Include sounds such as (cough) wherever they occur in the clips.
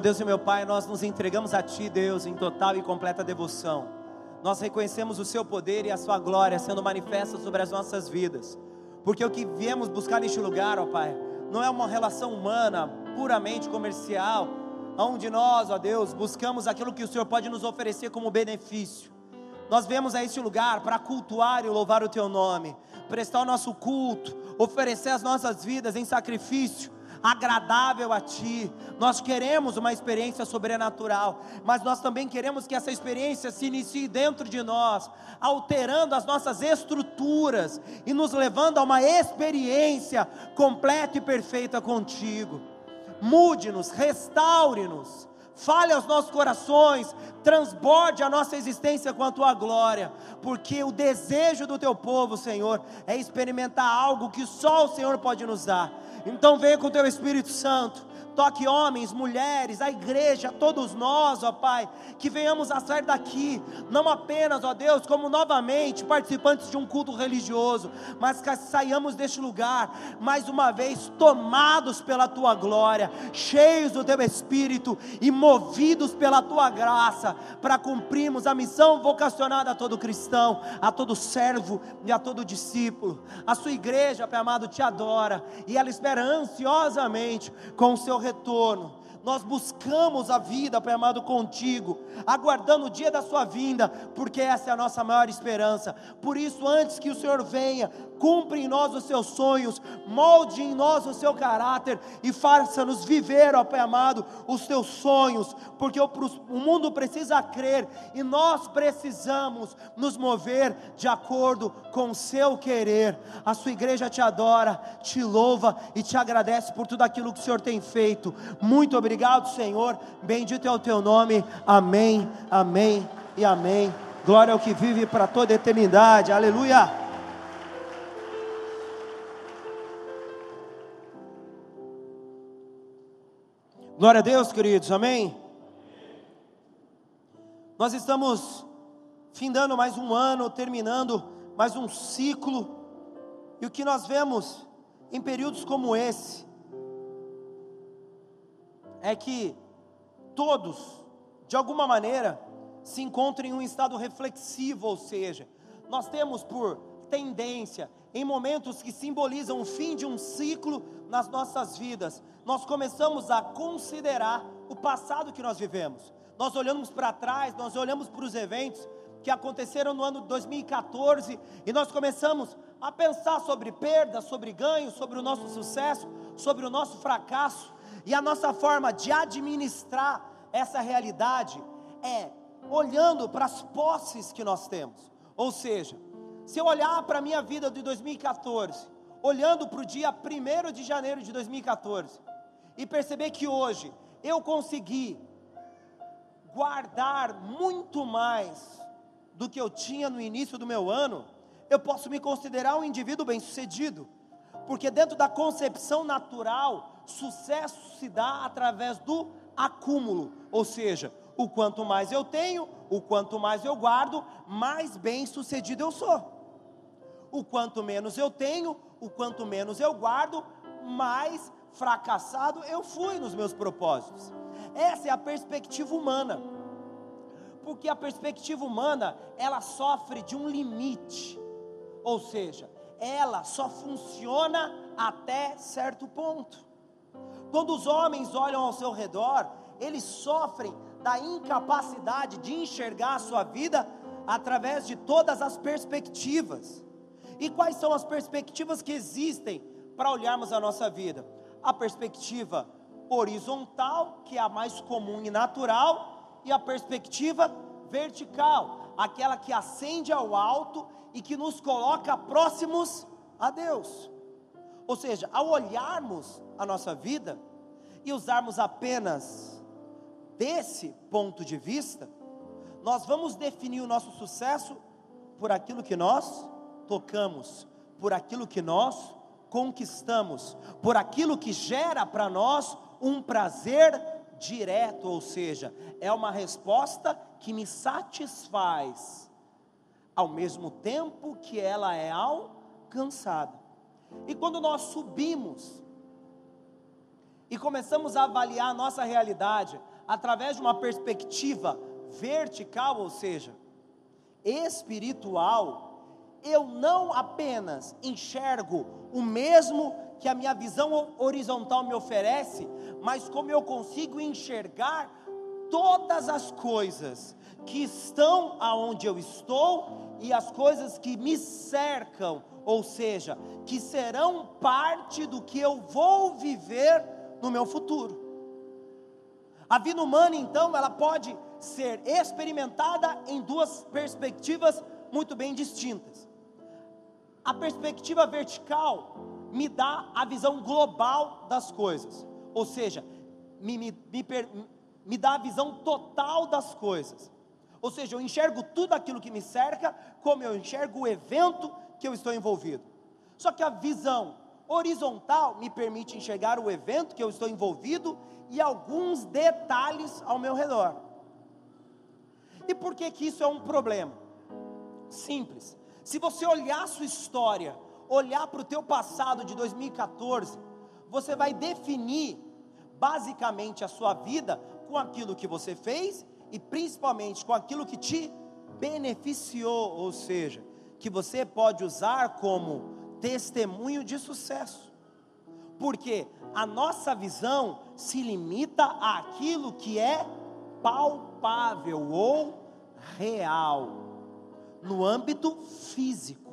Deus e meu Pai, nós nos entregamos a Ti, Deus, em total e completa devoção. Nós reconhecemos o Seu poder e a Sua glória sendo manifesta sobre as nossas vidas, porque o que viemos buscar neste lugar, ó Pai, não é uma relação humana, puramente comercial, onde nós, ó Deus, buscamos aquilo que o Senhor pode nos oferecer como benefício. Nós viemos a este lugar para cultuar e louvar o Teu nome, prestar o nosso culto, oferecer as nossas vidas em sacrifício agradável a Ti. Nós queremos uma experiência sobrenatural, mas nós também queremos que essa experiência se inicie dentro de nós, alterando as nossas estruturas e nos levando a uma experiência completa e perfeita contigo. Mude-nos, restaure-nos fale aos nossos corações, transborde a nossa existência com a tua glória, porque o desejo do teu povo, Senhor, é experimentar algo que só o Senhor pode nos dar. Então venha com o teu Espírito Santo, toque homens, mulheres, a igreja, todos nós, ó Pai, que venhamos a sair daqui, não apenas, ó Deus, como novamente participantes de um culto religioso, mas que saiamos deste lugar, mais uma vez, tomados pela Tua glória, cheios do Teu Espírito e movidos pela Tua graça, para cumprirmos a missão vocacionada a todo cristão, a todo servo e a todo discípulo. A Sua igreja, Pai amado, te adora e ela espera ansiosamente com o Seu retorno nós buscamos a vida, Pai amado, contigo, aguardando o dia da Sua vinda, porque essa é a nossa maior esperança. Por isso, antes que o Senhor venha, cumpre em nós os seus sonhos, molde em nós o seu caráter e faça-nos viver, ó Pai amado, os teus sonhos, porque o, o mundo precisa crer e nós precisamos nos mover de acordo com o seu querer. A sua igreja te adora, te louva e te agradece por tudo aquilo que o Senhor tem feito. Muito obrigado, Senhor. Bendito é o teu nome. Amém, amém e amém. Glória ao que vive para toda a eternidade. Aleluia. Glória a Deus, queridos, amém? Nós estamos findando mais um ano, terminando mais um ciclo, e o que nós vemos em períodos como esse, é que todos, de alguma maneira, se encontram em um estado reflexivo, ou seja, nós temos por tendência, em momentos que simbolizam o fim de um ciclo nas nossas vidas, nós começamos a considerar o passado que nós vivemos. Nós olhamos para trás, nós olhamos para os eventos que aconteceram no ano de 2014 e nós começamos a pensar sobre perdas, sobre ganhos, sobre o nosso sucesso, sobre o nosso fracasso. E a nossa forma de administrar essa realidade é olhando para as posses que nós temos. Ou seja, se eu olhar para a minha vida de 2014, olhando para o dia 1 de janeiro de 2014, e perceber que hoje eu consegui guardar muito mais do que eu tinha no início do meu ano, eu posso me considerar um indivíduo bem-sucedido, porque dentro da concepção natural, sucesso se dá através do acúmulo, ou seja, o quanto mais eu tenho, o quanto mais eu guardo, mais bem-sucedido eu sou o quanto menos eu tenho, o quanto menos eu guardo, mais fracassado eu fui nos meus propósitos. Essa é a perspectiva humana. Porque a perspectiva humana, ela sofre de um limite. Ou seja, ela só funciona até certo ponto. Quando os homens olham ao seu redor, eles sofrem da incapacidade de enxergar a sua vida através de todas as perspectivas. E quais são as perspectivas que existem para olharmos a nossa vida? A perspectiva horizontal, que é a mais comum e natural, e a perspectiva vertical, aquela que ascende ao alto e que nos coloca próximos a Deus. Ou seja, ao olharmos a nossa vida e usarmos apenas desse ponto de vista, nós vamos definir o nosso sucesso por aquilo que nós tocamos, por aquilo que nós conquistamos, por aquilo que gera para nós um prazer direto, ou seja, é uma resposta que me satisfaz, ao mesmo tempo que ela é alcançada. E quando nós subimos e começamos a avaliar a nossa realidade através de uma perspectiva vertical, ou seja, espiritual, eu não apenas enxergo o mesmo que a minha visão horizontal me oferece, mas como eu consigo enxergar todas as coisas que estão aonde eu estou e as coisas que me cercam, ou seja, que serão parte do que eu vou viver no meu futuro. A vida humana, então, ela pode ser experimentada em duas perspectivas muito bem distintas. A perspectiva vertical me dá a visão global das coisas, ou seja, me, me, me, me dá a visão total das coisas. Ou seja, eu enxergo tudo aquilo que me cerca, como eu enxergo o evento que eu estou envolvido. Só que a visão horizontal me permite enxergar o evento que eu estou envolvido e alguns detalhes ao meu redor. E por que que isso é um problema? Simples. Se você olhar a sua história, olhar para o teu passado de 2014, você vai definir basicamente a sua vida com aquilo que você fez e principalmente com aquilo que te beneficiou, ou seja, que você pode usar como testemunho de sucesso. Porque a nossa visão se limita àquilo que é palpável ou real, no âmbito físico.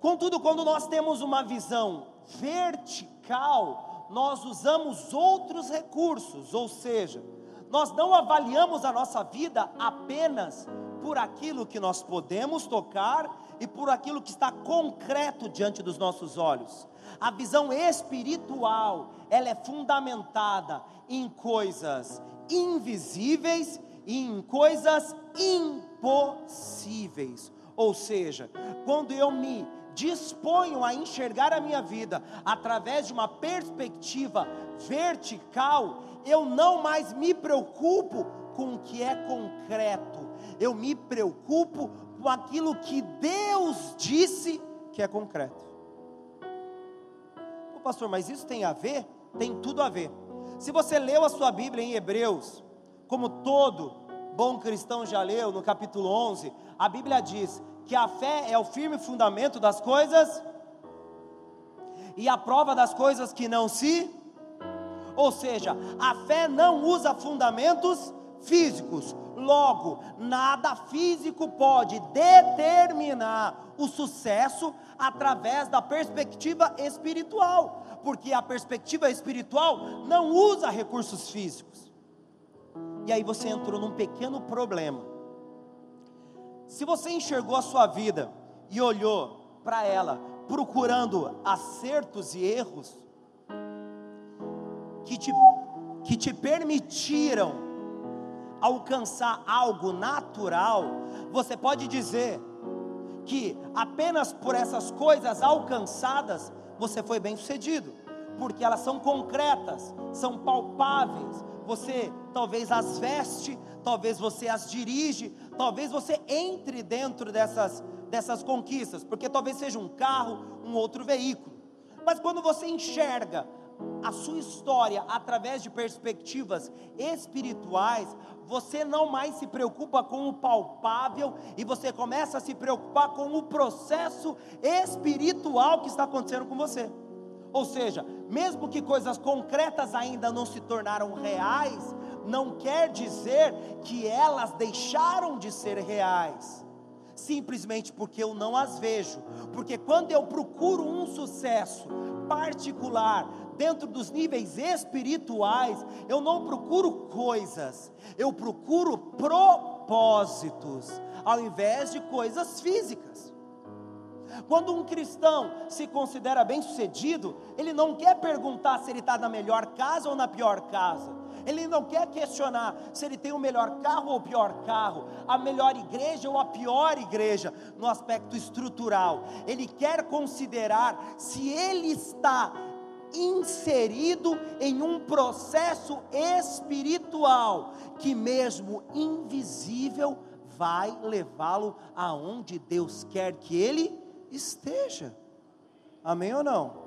Contudo, quando nós temos uma visão vertical, nós usamos outros recursos, ou seja, nós não avaliamos a nossa vida apenas por aquilo que nós podemos tocar e por aquilo que está concreto diante dos nossos olhos. A visão espiritual, ela é fundamentada em coisas invisíveis e em coisas impossíveis. Ou seja, quando eu me disponho a enxergar a minha vida através de uma perspectiva vertical, eu não mais me preocupo com o que é concreto, eu me preocupo com aquilo que Deus disse que é concreto. Ô pastor, mas isso tem a ver? Tem tudo a ver. Se você leu a sua Bíblia em Hebreus, como todo bom cristão já leu, no capítulo 11, a Bíblia diz que a fé é o firme fundamento das coisas e a prova das coisas que não se. Ou seja, a fé não usa fundamentos físicos. Logo, nada físico pode determinar o sucesso através da perspectiva espiritual, porque a perspectiva espiritual não usa recursos físicos. E aí você entrou num pequeno problema. Se você enxergou a sua vida e olhou para ela procurando acertos e erros que te, que te permitiram alcançar algo natural, você pode dizer que apenas por essas coisas alcançadas você foi bem sucedido, porque elas são concretas, são palpáveis. Você talvez as veste, talvez você as dirige, talvez você entre dentro dessas, dessas conquistas, porque talvez seja um carro, um outro veículo. Mas quando você enxerga a sua história através de perspectivas espirituais, você não mais se preocupa com o palpável e você começa a se preocupar com o processo espiritual que está acontecendo com você. Ou seja, mesmo que coisas concretas ainda não se tornaram reais, não quer dizer que elas deixaram de ser reais. Simplesmente porque eu não as vejo. Porque quando eu procuro um sucesso particular, dentro dos níveis espirituais, eu não procuro coisas, eu procuro propósitos, ao invés de coisas físicas. Quando um cristão se considera bem-sucedido, ele não quer perguntar se ele está na melhor casa ou na pior casa. Ele não quer questionar se ele tem o melhor carro ou o pior carro, a melhor igreja ou a pior igreja, no aspecto estrutural. Ele quer considerar se ele está inserido em um processo espiritual que, mesmo invisível, vai levá-lo aonde Deus quer que ele esteja. Amém ou não?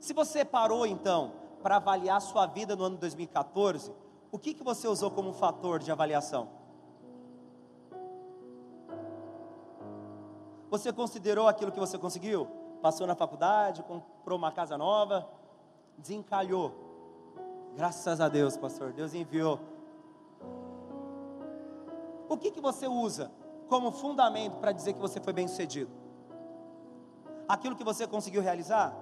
Se você parou então para avaliar sua vida no ano 2014, o que, que você usou como fator de avaliação? Você considerou aquilo que você conseguiu? Passou na faculdade, comprou uma casa nova, desencalhou. Graças a Deus, pastor, Deus enviou. O que, que você usa como fundamento para dizer que você foi bem sucedido? Aquilo que você conseguiu realizar?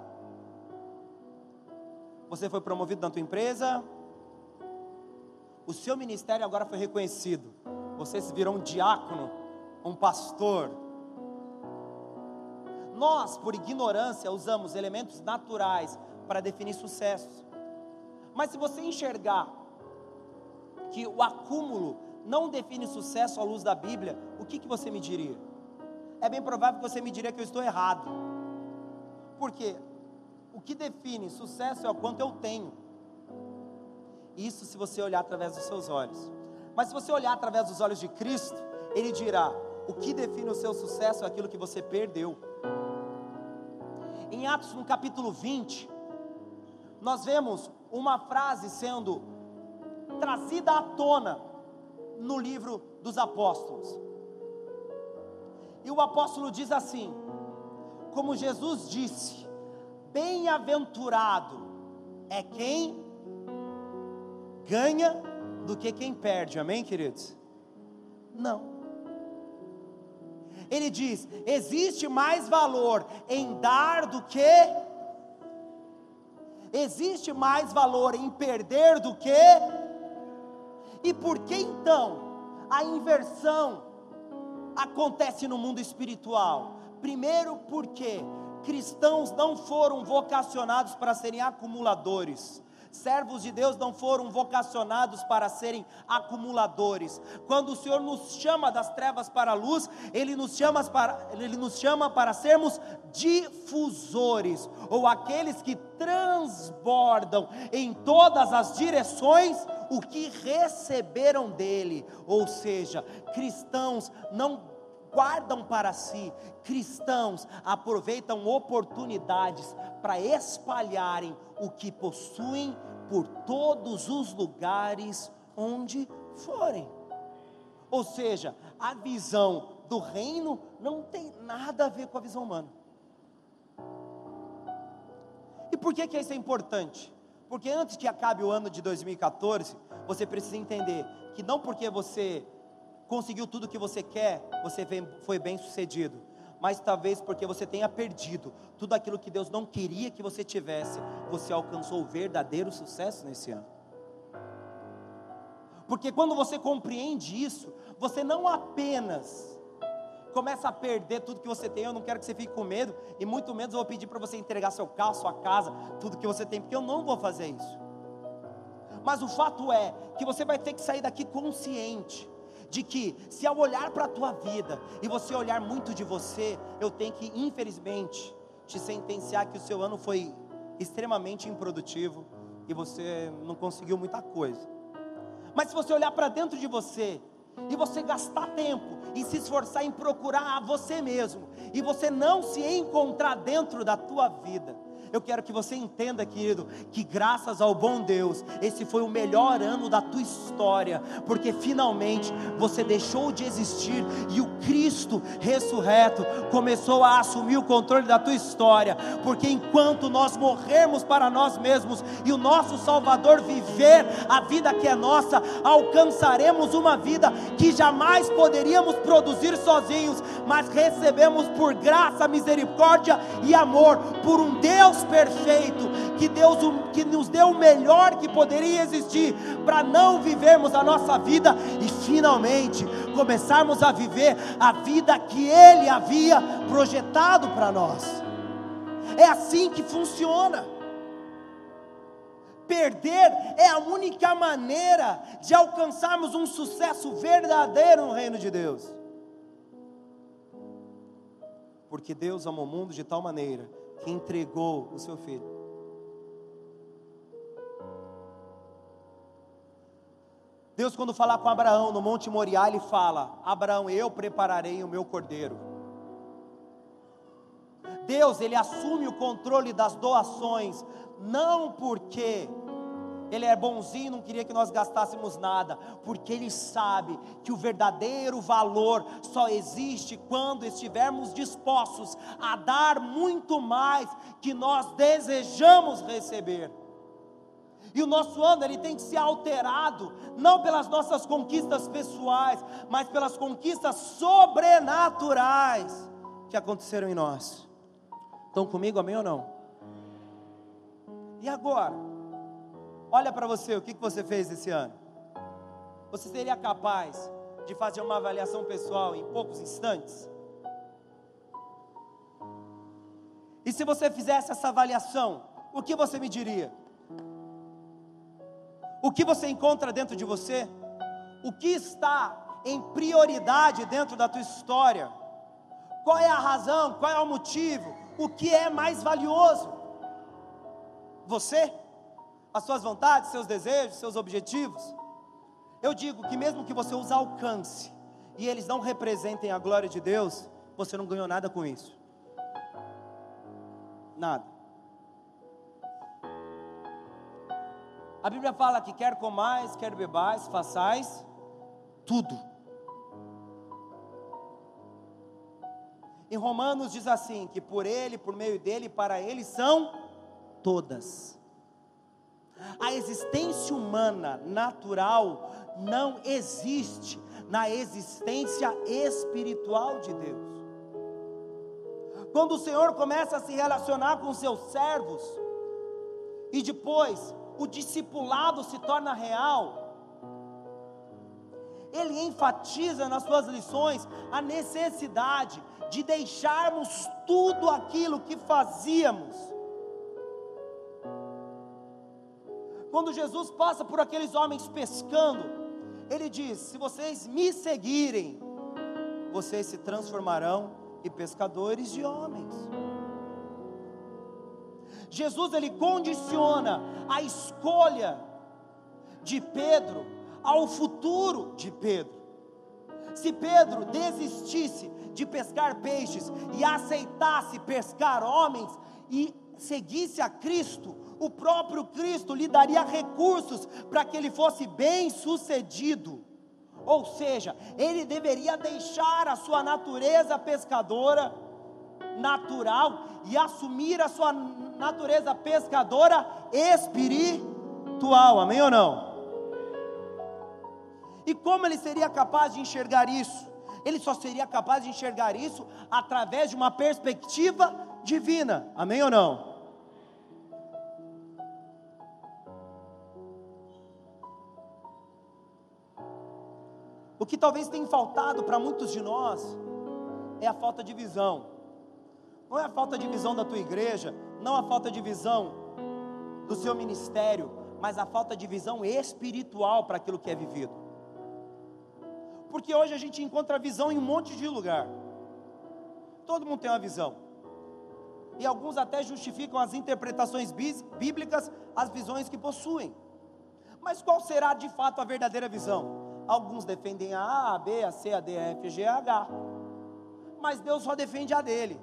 Você foi promovido na tua empresa? O seu ministério agora foi reconhecido. Você se virou um diácono, um pastor, nós, por ignorância, usamos elementos naturais para definir sucesso. Mas se você enxergar que o acúmulo não define sucesso à luz da Bíblia, o que, que você me diria? É bem provável que você me diria que eu estou errado. Porque o que define sucesso é o quanto eu tenho. Isso se você olhar através dos seus olhos. Mas se você olhar através dos olhos de Cristo, Ele dirá: o que define o seu sucesso é aquilo que você perdeu. Em Atos no capítulo 20, nós vemos uma frase sendo trazida à tona no livro dos apóstolos. E o apóstolo diz assim: como Jesus disse, bem-aventurado é quem ganha do que quem perde, amém, queridos? Não. Ele diz: existe mais valor em dar do que. Existe mais valor em perder do que. E por que então a inversão acontece no mundo espiritual? Primeiro, porque cristãos não foram vocacionados para serem acumuladores. Servos de Deus não foram vocacionados para serem acumuladores. Quando o Senhor nos chama das trevas para a luz, Ele nos chama para, Ele nos chama para sermos difusores, ou aqueles que transbordam em todas as direções o que receberam dele. Ou seja, cristãos não guardam para si, cristãos aproveitam oportunidades para espalharem o que possuem por todos os lugares onde forem. Ou seja, a visão do reino não tem nada a ver com a visão humana. E por que, que isso é importante? Porque antes que acabe o ano de 2014, você precisa entender que não porque você conseguiu tudo o que você quer, você foi bem sucedido. Mas talvez porque você tenha perdido tudo aquilo que Deus não queria que você tivesse, você alcançou o verdadeiro sucesso nesse ano. Porque quando você compreende isso, você não apenas começa a perder tudo que você tem, eu não quero que você fique com medo, e muito menos eu vou pedir para você entregar seu carro, sua casa, tudo que você tem, porque eu não vou fazer isso. Mas o fato é que você vai ter que sair daqui consciente de que se ao olhar para a tua vida e você olhar muito de você, eu tenho que infelizmente te sentenciar que o seu ano foi extremamente improdutivo e você não conseguiu muita coisa. Mas se você olhar para dentro de você e você gastar tempo e se esforçar em procurar a você mesmo e você não se encontrar dentro da tua vida, eu quero que você entenda, querido, que graças ao bom Deus, esse foi o melhor ano da tua história, porque finalmente você deixou de existir e o Cristo ressurreto começou a assumir o controle da tua história, porque enquanto nós morrermos para nós mesmos e o nosso Salvador viver a vida que é nossa, alcançaremos uma vida que jamais poderíamos produzir sozinhos, mas recebemos por graça, misericórdia e amor por um Deus perfeito, que Deus que nos deu o melhor que poderia existir para não vivermos a nossa vida e finalmente começarmos a viver a vida que ele havia projetado para nós. É assim que funciona. Perder é a única maneira de alcançarmos um sucesso verdadeiro no reino de Deus. Porque Deus ama o mundo de tal maneira que entregou o seu filho. Deus, quando fala com Abraão no Monte Moriá, ele fala: Abraão, eu prepararei o meu cordeiro. Deus, ele assume o controle das doações, não porque ele é bonzinho, não queria que nós gastássemos nada, porque Ele sabe que o verdadeiro valor só existe quando estivermos dispostos a dar muito mais que nós desejamos receber. E o nosso ano ele tem que ser alterado, não pelas nossas conquistas pessoais, mas pelas conquistas sobrenaturais que aconteceram em nós. Estão comigo, amém ou não? E agora? Olha para você, o que, que você fez esse ano? Você seria capaz de fazer uma avaliação pessoal em poucos instantes? E se você fizesse essa avaliação, o que você me diria? O que você encontra dentro de você? O que está em prioridade dentro da tua história? Qual é a razão? Qual é o motivo? O que é mais valioso? Você? As suas vontades, seus desejos, seus objetivos. Eu digo que mesmo que você os alcance e eles não representem a glória de Deus, você não ganhou nada com isso. Nada. A Bíblia fala que quer comais, quer bebais, façais tudo. Em Romanos diz assim: que por ele, por meio dele, para ele são todas a existência humana natural não existe na existência espiritual de Deus. Quando o Senhor começa a se relacionar com seus servos, e depois o discipulado se torna real, ele enfatiza nas suas lições a necessidade de deixarmos tudo aquilo que fazíamos Quando Jesus passa por aqueles homens pescando, ele diz: Se vocês me seguirem, vocês se transformarão em pescadores de homens. Jesus ele condiciona a escolha de Pedro ao futuro de Pedro. Se Pedro desistisse de pescar peixes e aceitasse pescar homens e seguisse a Cristo, o próprio Cristo lhe daria recursos para que ele fosse bem sucedido. Ou seja, ele deveria deixar a sua natureza pescadora natural e assumir a sua natureza pescadora espiritual. Amém ou não? E como ele seria capaz de enxergar isso? Ele só seria capaz de enxergar isso através de uma perspectiva divina. Amém ou não? O que talvez tenha faltado para muitos de nós é a falta de visão. Não é a falta de visão da tua igreja, não a falta de visão do seu ministério, mas a falta de visão espiritual para aquilo que é vivido. Porque hoje a gente encontra visão em um monte de lugar. Todo mundo tem uma visão. E alguns até justificam as interpretações bíblicas, as visões que possuem. Mas qual será de fato a verdadeira visão? Alguns defendem a A, a B, a C, a D, a F, G, a H. Mas Deus só defende a dele.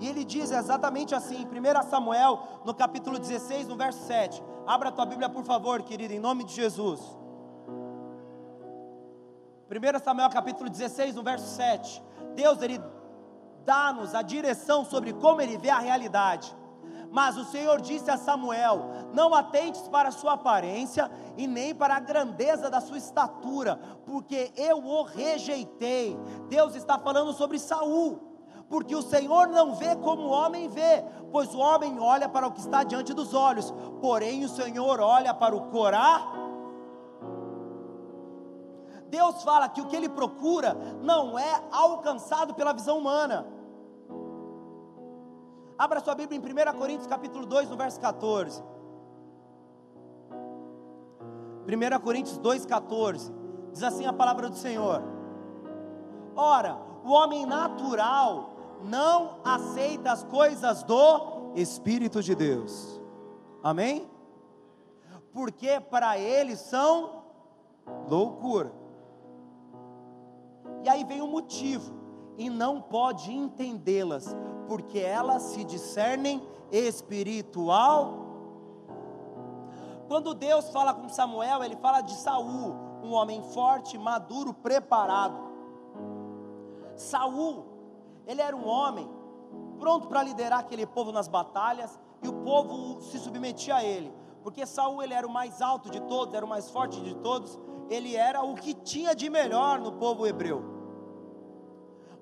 E ele diz exatamente assim, 1 Samuel, no capítulo 16, no verso 7. Abra a tua Bíblia, por favor, querido, em nome de Jesus. 1 Samuel, capítulo 16, no verso 7. Deus, ele dá-nos a direção sobre como ele vê a realidade. Mas o Senhor disse a Samuel: Não atentes para a sua aparência e nem para a grandeza da sua estatura, porque eu o rejeitei. Deus está falando sobre Saul. Porque o Senhor não vê como o homem vê, pois o homem olha para o que está diante dos olhos, porém o Senhor olha para o coração. Deus fala que o que ele procura não é alcançado pela visão humana. Abra sua Bíblia em 1 Coríntios capítulo 2, no verso 14. 1 Coríntios 2, 14. Diz assim a palavra do Senhor. Ora, o homem natural não aceita as coisas do Espírito de Deus. Amém? Porque para ele são loucura. E aí vem o motivo, e não pode entendê-las, porque elas se discernem espiritual. Quando Deus fala com Samuel, ele fala de Saul, um homem forte, maduro, preparado. Saul, ele era um homem pronto para liderar aquele povo nas batalhas, e o povo se submetia a ele, porque Saul ele era o mais alto de todos, era o mais forte de todos, ele era o que tinha de melhor no povo hebreu.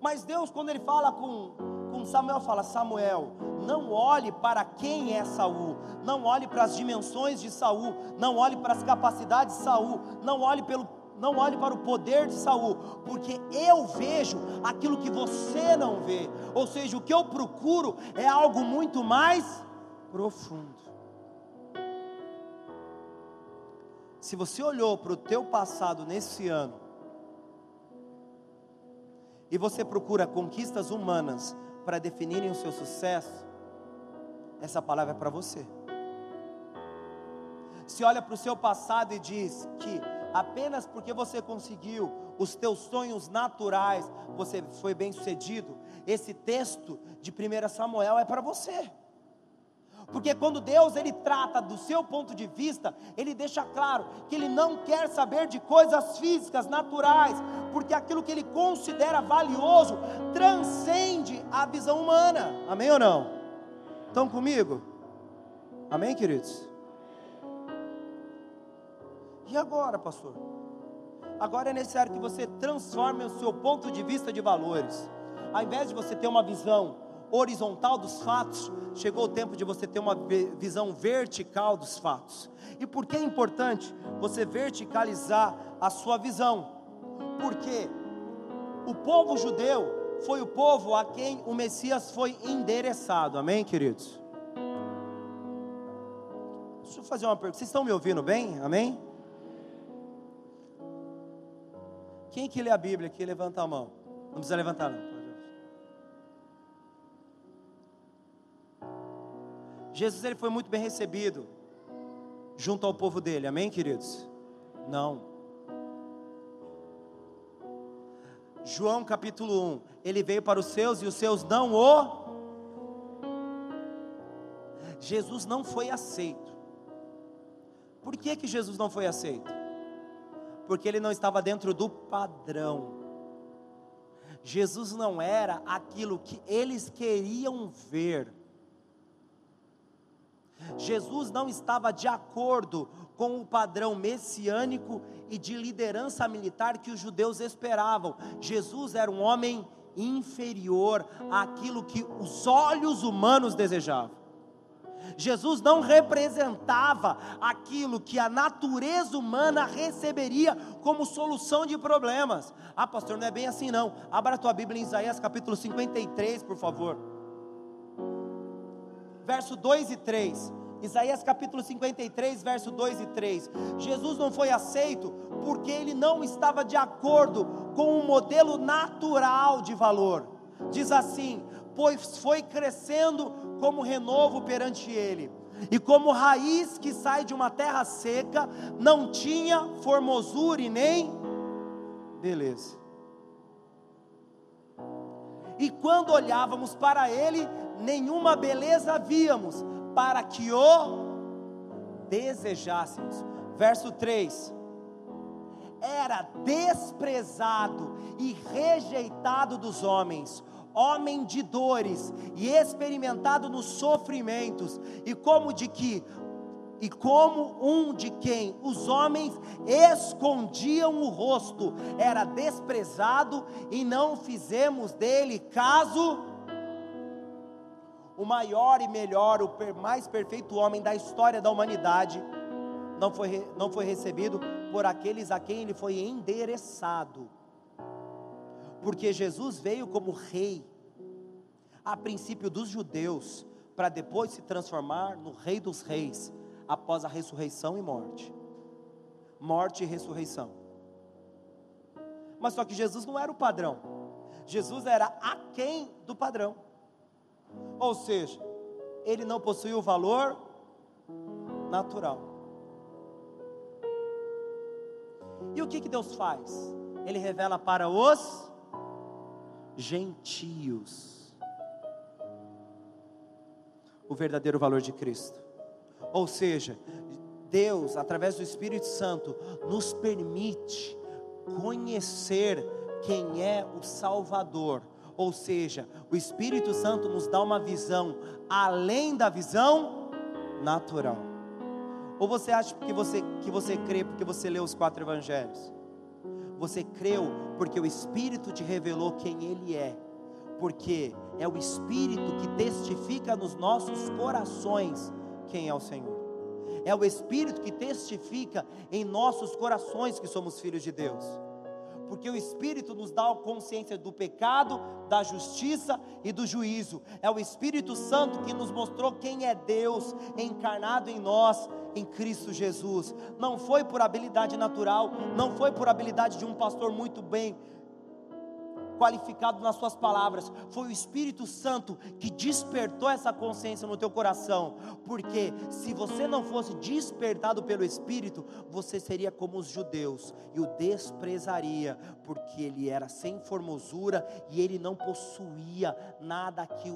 Mas Deus, quando ele fala com, com Samuel, fala: Samuel, não olhe para quem é Saul, não olhe para as dimensões de Saul, não olhe para as capacidades de Saul, não olhe pelo não olhe para o poder de Saul, porque eu vejo aquilo que você não vê. Ou seja, o que eu procuro é algo muito mais profundo. Se você olhou para o teu passado nesse ano e você procura conquistas humanas para definirem o seu sucesso, essa palavra é para você. Se olha para o seu passado e diz que apenas porque você conseguiu os teus sonhos naturais, você foi bem sucedido. Esse texto de 1 Samuel é para você. Porque quando Deus ele trata do seu ponto de vista, ele deixa claro que ele não quer saber de coisas físicas, naturais, porque aquilo que ele considera valioso transcende a visão humana. Amém ou não? Estão comigo? Amém, queridos? E agora, pastor? Agora é necessário que você transforme o seu ponto de vista de valores. Ao invés de você ter uma visão horizontal dos fatos, chegou o tempo de você ter uma visão vertical dos fatos. E por que é importante você verticalizar a sua visão? Porque o povo judeu foi o povo a quem o Messias foi endereçado. Amém, queridos? Deixa eu fazer uma pergunta. Vocês estão me ouvindo bem? Amém? Quem que lê a Bíblia aqui, levanta a mão. Não precisa levantar não. Jesus ele foi muito bem recebido junto ao povo dele. Amém, queridos? Não. João capítulo 1, ele veio para os seus e os seus não o Jesus não foi aceito. Por que que Jesus não foi aceito? porque ele não estava dentro do padrão. Jesus não era aquilo que eles queriam ver. Jesus não estava de acordo com o padrão messiânico e de liderança militar que os judeus esperavam. Jesus era um homem inferior àquilo que os olhos humanos desejavam. Jesus não representava aquilo que a natureza humana receberia como solução de problemas. Ah, pastor, não é bem assim não. Abra a tua Bíblia em Isaías capítulo 53, por favor. Verso 2 e 3. Isaías capítulo 53, verso 2 e 3. Jesus não foi aceito porque ele não estava de acordo com o modelo natural de valor. Diz assim: pois foi crescendo como renovo perante ele. E como raiz que sai de uma terra seca, não tinha formosura e nem beleza. E quando olhávamos para ele, nenhuma beleza víamos, para que o desejássemos. Verso 3: Era desprezado e rejeitado dos homens, homem de dores e experimentado nos sofrimentos, e como de que e como um de quem os homens escondiam o rosto, era desprezado e não fizemos dele caso. O maior e melhor, o mais perfeito homem da história da humanidade, não foi, não foi recebido por aqueles a quem ele foi endereçado porque Jesus veio como rei, a princípio dos judeus, para depois se transformar no Rei dos Reis, após a ressurreição e morte. Morte e ressurreição. Mas só que Jesus não era o padrão, Jesus era aquém do padrão, ou seja, ele não possuía o valor natural. E o que, que Deus faz? Ele revela para os gentios. o verdadeiro valor de Cristo. Ou seja, Deus, através do Espírito Santo, nos permite conhecer quem é o Salvador. Ou seja, o Espírito Santo nos dá uma visão além da visão natural. Ou você acha que você, que você crê porque você leu os quatro evangelhos? Você creu porque o Espírito te revelou quem Ele é. Porque é o Espírito que testifica nos nossos corações quem é o Senhor. É o Espírito que testifica em nossos corações que somos filhos de Deus porque o Espírito nos dá a consciência do pecado, da justiça e do juízo. É o Espírito Santo que nos mostrou quem é Deus encarnado em nós, em Cristo Jesus. Não foi por habilidade natural, não foi por habilidade de um pastor muito bem qualificado nas suas palavras, foi o Espírito Santo que despertou essa consciência no teu coração, porque se você não fosse despertado pelo Espírito, você seria como os judeus e o desprezaria, porque ele era sem formosura e ele não possuía nada que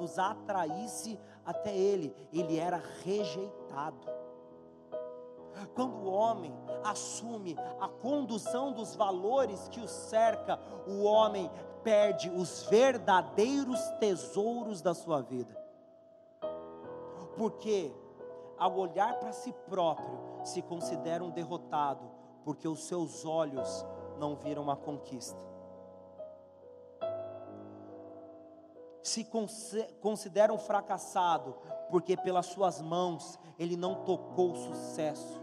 nos atraísse até ele, ele era rejeitado. Quando o homem assume a condução dos valores que o cerca, o homem perde os verdadeiros tesouros da sua vida. Porque ao olhar para si próprio, se considera um derrotado, porque os seus olhos não viram a conquista. Se considera um fracassado, porque pelas suas mãos ele não tocou o sucesso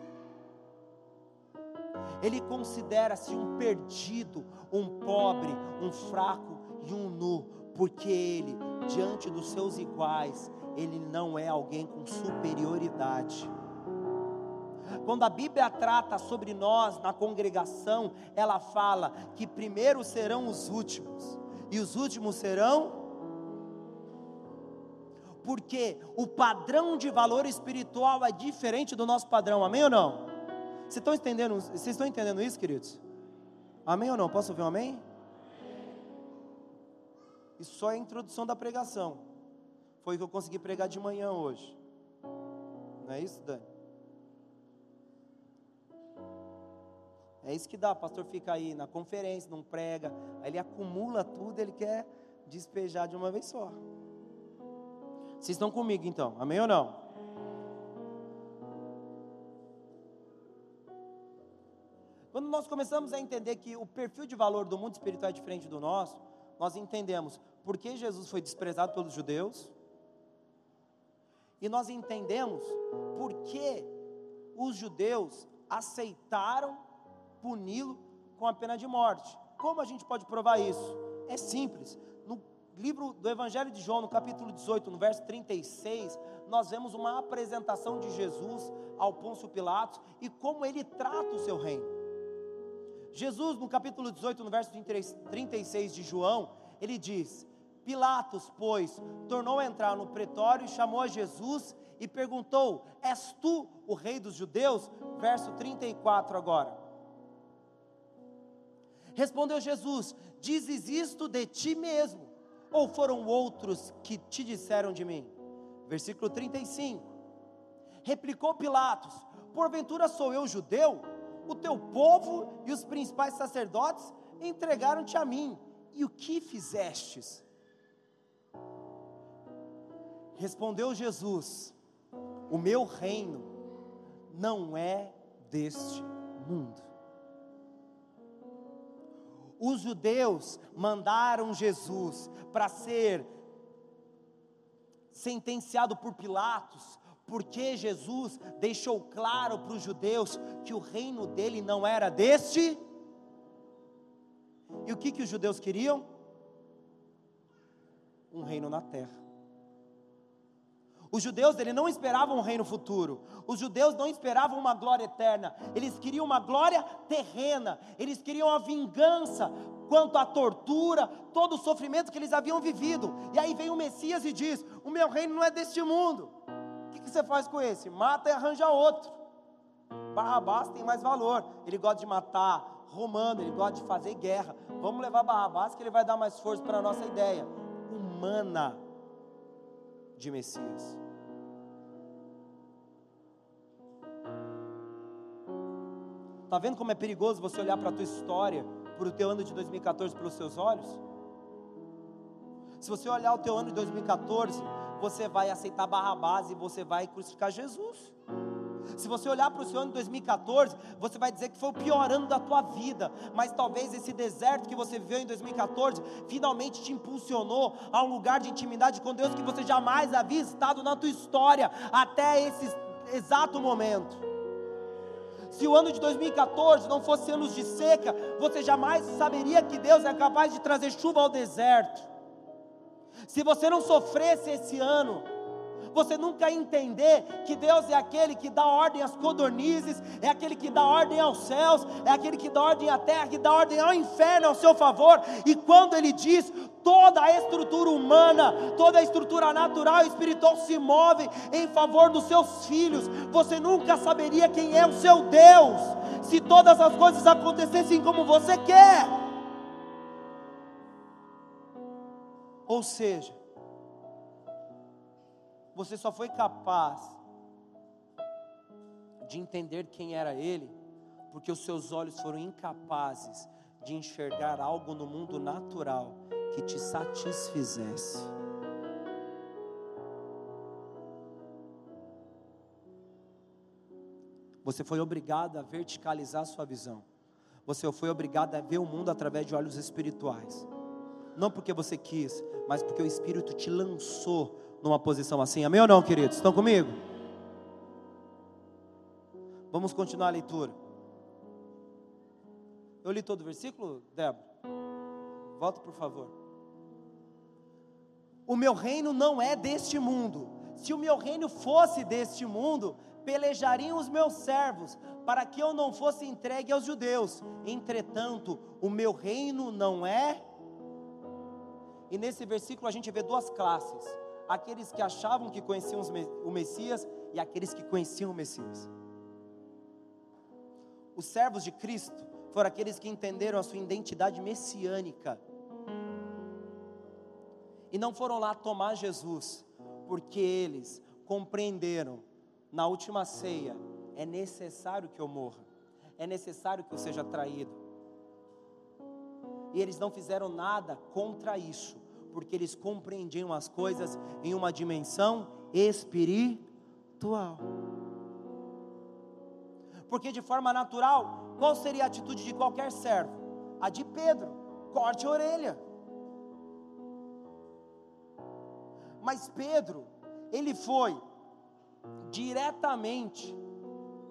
ele considera-se um perdido, um pobre, um fraco e um nu, porque ele, diante dos seus iguais, ele não é alguém com superioridade. Quando a Bíblia trata sobre nós na congregação, ela fala que primeiro serão os últimos, e os últimos serão porque o padrão de valor espiritual é diferente do nosso padrão, amém ou não? Vocês estão entendendo, vocês estão entendendo isso, queridos? Amém ou não? Posso ouvir um amém? Isso só é a introdução da pregação. Foi o que eu consegui pregar de manhã hoje. Não é isso, Dani? É isso que dá, o pastor fica aí na conferência, não prega, aí ele acumula tudo, ele quer despejar de uma vez só. Vocês estão comigo então, amém ou não? Quando nós começamos a entender que o perfil de valor do mundo espiritual é diferente do nosso, nós entendemos por que Jesus foi desprezado pelos judeus, e nós entendemos por que os judeus aceitaram puni-lo com a pena de morte. Como a gente pode provar isso? É simples. No livro do Evangelho de João, no capítulo 18, no verso 36, nós vemos uma apresentação de Jesus ao Pôncio Pilatos e como ele trata o seu reino. Jesus, no capítulo 18, no verso 36 de João, ele diz: Pilatos, pois, tornou a entrar no pretório e chamou a Jesus e perguntou: És tu o rei dos judeus? Verso 34 agora. Respondeu Jesus: Dizes isto de ti mesmo, ou foram outros que te disseram de mim? Versículo 35. Replicou Pilatos: Porventura sou eu judeu? O teu povo e os principais sacerdotes entregaram-te a mim. E o que fizestes? Respondeu Jesus: O meu reino não é deste mundo. Os judeus mandaram Jesus para ser sentenciado por Pilatos, porque Jesus deixou claro para os judeus que o reino dele não era deste. E o que, que os judeus queriam? Um reino na terra. Os judeus ele não esperavam um reino futuro. Os judeus não esperavam uma glória eterna. Eles queriam uma glória terrena. Eles queriam a vingança quanto à tortura, todo o sofrimento que eles haviam vivido. E aí vem o Messias e diz: "O meu reino não é deste mundo" que você faz com esse? Mata e arranja outro. Barrabás tem mais valor. Ele gosta de matar romano, ele gosta de fazer guerra. Vamos levar Barrabás que ele vai dar mais força para a nossa ideia humana. de Messias. Tá vendo como é perigoso você olhar para a tua história, para o teu ano de 2014 pelos seus olhos? Se você olhar o teu ano de 2014, você vai aceitar Barrabás e você vai crucificar Jesus. Se você olhar para o seu ano de 2014, você vai dizer que foi o pior ano da tua vida, mas talvez esse deserto que você viveu em 2014 finalmente te impulsionou a um lugar de intimidade com Deus que você jamais havia estado na tua história até esse exato momento. Se o ano de 2014 não fosse anos de seca, você jamais saberia que Deus é capaz de trazer chuva ao deserto. Se você não sofresse esse ano, você nunca entender que Deus é aquele que dá ordem às codornizes, é aquele que dá ordem aos céus, é aquele que dá ordem à terra, que dá ordem ao inferno ao seu favor. E quando Ele diz, toda a estrutura humana, toda a estrutura natural e espiritual se move em favor dos seus filhos. Você nunca saberia quem é o seu Deus, se todas as coisas acontecessem como você quer. Ou seja, você só foi capaz de entender quem era Ele, porque os seus olhos foram incapazes de enxergar algo no mundo natural que te satisfizesse. Você foi obrigado a verticalizar sua visão. Você foi obrigado a ver o mundo através de olhos espirituais. Não porque você quis, mas porque o Espírito te lançou numa posição assim. Amém ou não, queridos? Estão comigo? Vamos continuar a leitura. Eu li todo o versículo, Débora? Volta, por favor. O meu reino não é deste mundo. Se o meu reino fosse deste mundo, pelejariam os meus servos, para que eu não fosse entregue aos judeus. Entretanto, o meu reino não é. E nesse versículo a gente vê duas classes aqueles que achavam que conheciam o Messias e aqueles que conheciam o Messias. Os servos de Cristo foram aqueles que entenderam a sua identidade messiânica e não foram lá tomar Jesus, porque eles compreenderam na última ceia: é necessário que eu morra, é necessário que eu seja traído. E eles não fizeram nada contra isso, porque eles compreendiam as coisas em uma dimensão espiritual. Porque de forma natural, qual seria a atitude de qualquer servo? A de Pedro, corte a orelha. Mas Pedro, ele foi diretamente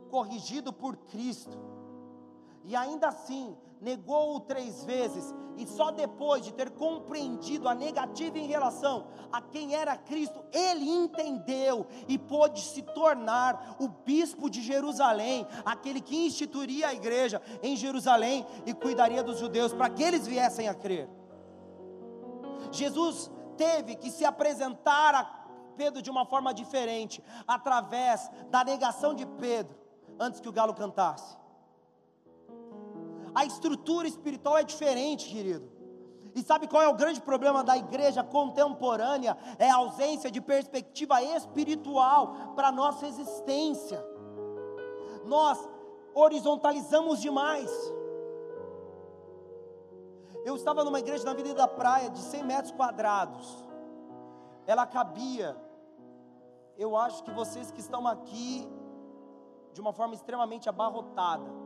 corrigido por Cristo, e ainda assim negou-o três vezes, e só depois de ter compreendido a negativa em relação a quem era Cristo, ele entendeu e pôde se tornar o bispo de Jerusalém, aquele que instituiria a igreja em Jerusalém e cuidaria dos judeus para que eles viessem a crer. Jesus teve que se apresentar a Pedro de uma forma diferente, através da negação de Pedro, antes que o galo cantasse. A estrutura espiritual é diferente, querido. E sabe qual é o grande problema da igreja contemporânea? É a ausência de perspectiva espiritual para a nossa existência. Nós horizontalizamos demais. Eu estava numa igreja na Avenida da Praia de 100 metros quadrados. Ela cabia, eu acho que vocês que estão aqui, de uma forma extremamente abarrotada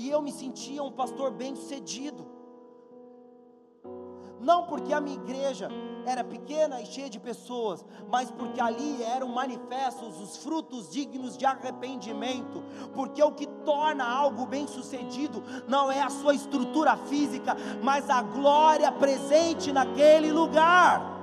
e eu me sentia um pastor bem-sucedido. Não porque a minha igreja era pequena e cheia de pessoas, mas porque ali eram manifestos os frutos dignos de arrependimento. Porque o que torna algo bem-sucedido não é a sua estrutura física, mas a glória presente naquele lugar.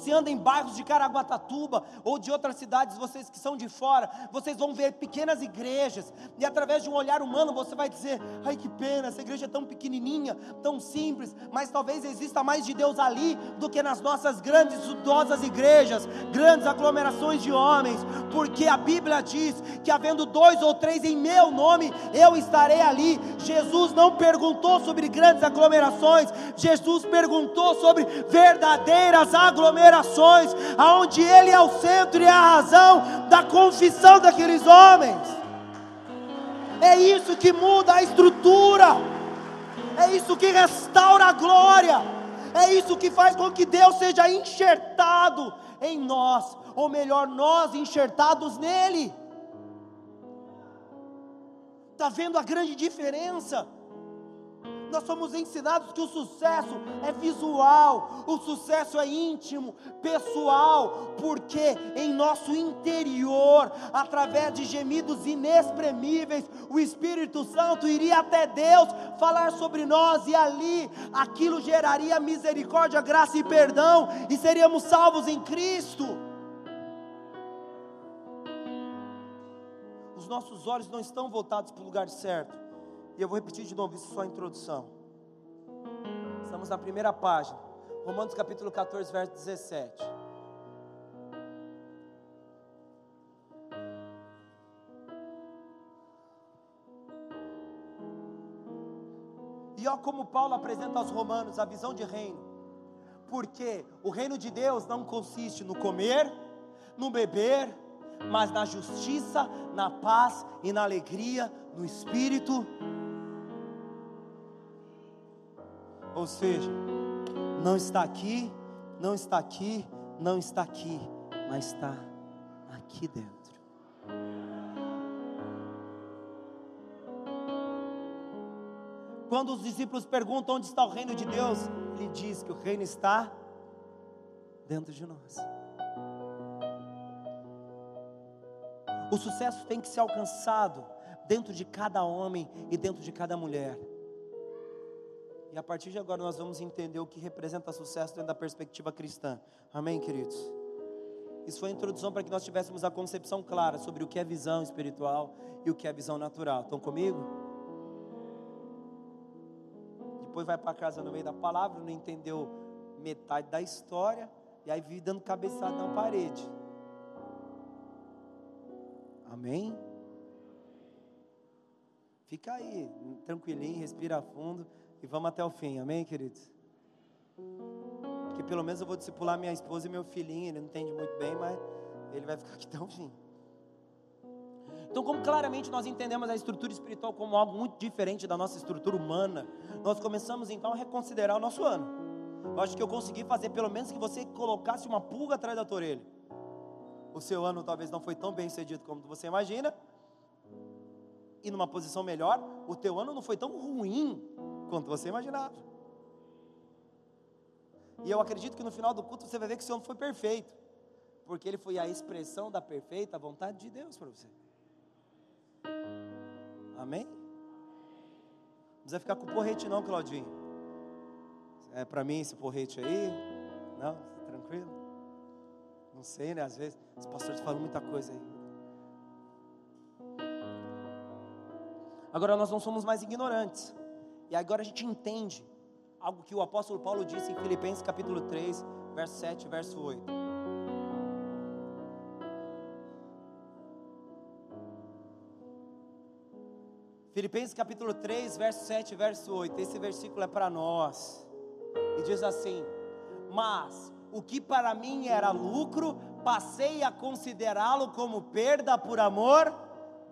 Você anda em bairros de Caraguatatuba ou de outras cidades, vocês que são de fora, vocês vão ver pequenas igrejas, e através de um olhar humano você vai dizer: ai que pena, essa igreja é tão pequenininha, tão simples, mas talvez exista mais de Deus ali do que nas nossas grandes, suntuosas igrejas, grandes aglomerações de homens, porque a Bíblia diz que havendo dois ou três em meu nome, eu estarei ali. Jesus não perguntou sobre grandes aglomerações, Jesus perguntou sobre verdadeiras aglomerações, aonde Ele é o centro e a razão da confissão daqueles homens. É isso que muda a estrutura, é isso que restaura a glória, é isso que faz com que Deus seja enxertado em nós, ou melhor, nós enxertados nele. Está vendo a grande diferença? Nós somos ensinados que o sucesso é visual, o sucesso é íntimo, pessoal, porque em nosso interior, através de gemidos inexprimíveis, o Espírito Santo iria até Deus falar sobre nós e ali aquilo geraria misericórdia, graça e perdão e seríamos salvos em Cristo. Os nossos olhos não estão voltados para o lugar certo e eu vou repetir de novo, isso só a introdução. Estamos na primeira página, Romanos capítulo 14, verso 17. E ó como Paulo apresenta aos romanos a visão de reino. Porque o reino de Deus não consiste no comer, no beber, mas na justiça, na paz e na alegria no espírito Ou seja, não está aqui, não está aqui, não está aqui, mas está aqui dentro. Quando os discípulos perguntam onde está o reino de Deus, ele diz que o reino está dentro de nós. O sucesso tem que ser alcançado dentro de cada homem e dentro de cada mulher. E a partir de agora nós vamos entender o que representa sucesso dentro da perspectiva cristã. Amém, queridos? Isso foi a introdução para que nós tivéssemos a concepção clara sobre o que é visão espiritual e o que é visão natural. Estão comigo? Depois vai para casa no meio da palavra, não entendeu metade da história e aí vive dando cabeçada na parede. Amém? Fica aí, tranquilinho, respira fundo e vamos até o fim, amém, queridos? Porque pelo menos eu vou discipular minha esposa e meu filhinho, ele não entende muito bem, mas ele vai ficar aqui até o fim. Então, como claramente nós entendemos a estrutura espiritual como algo muito diferente da nossa estrutura humana, nós começamos então a reconsiderar o nosso ano. Eu acho que eu consegui fazer pelo menos que você colocasse uma pulga atrás da tua orelha. O seu ano talvez não foi tão bem sucedido como você imagina, e numa posição melhor, o teu ano não foi tão ruim quanto você imaginava. E eu acredito que no final do culto você vai ver que o Senhor foi perfeito, porque ele foi a expressão da perfeita vontade de Deus para você. Amém? Não precisa ficar com porrete não, Claudinho. É para mim esse porrete aí? Não, tranquilo? Não sei, né? Às vezes os pastores falam muita coisa aí. Agora nós não somos mais ignorantes. E agora a gente entende algo que o apóstolo Paulo disse em Filipenses capítulo 3, verso 7, verso 8. Filipenses capítulo 3, verso 7, verso 8. Esse versículo é para nós. E diz assim: Mas o que para mim era lucro, passei a considerá-lo como perda por amor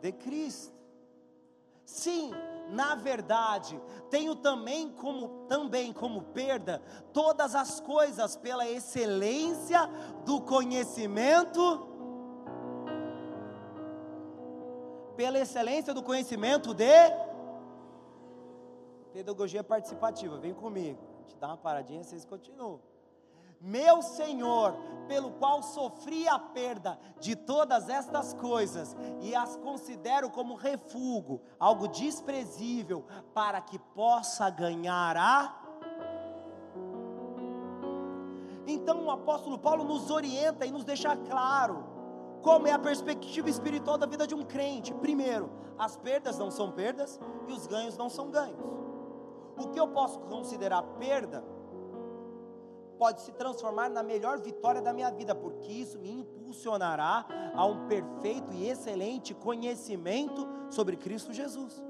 de Cristo. Sim, na verdade, tenho também como também como perda todas as coisas pela excelência do conhecimento pela excelência do conhecimento de pedagogia participativa. Vem comigo. A gente dá uma paradinha, vocês continuam meu Senhor, pelo qual sofri a perda de todas estas coisas e as considero como refúgio, algo desprezível, para que possa ganhar a. Então o apóstolo Paulo nos orienta e nos deixa claro como é a perspectiva espiritual da vida de um crente. Primeiro, as perdas não são perdas e os ganhos não são ganhos. O que eu posso considerar perda pode se transformar na melhor vitória da minha vida, porque isso me impulsionará a um perfeito e excelente conhecimento sobre Cristo Jesus.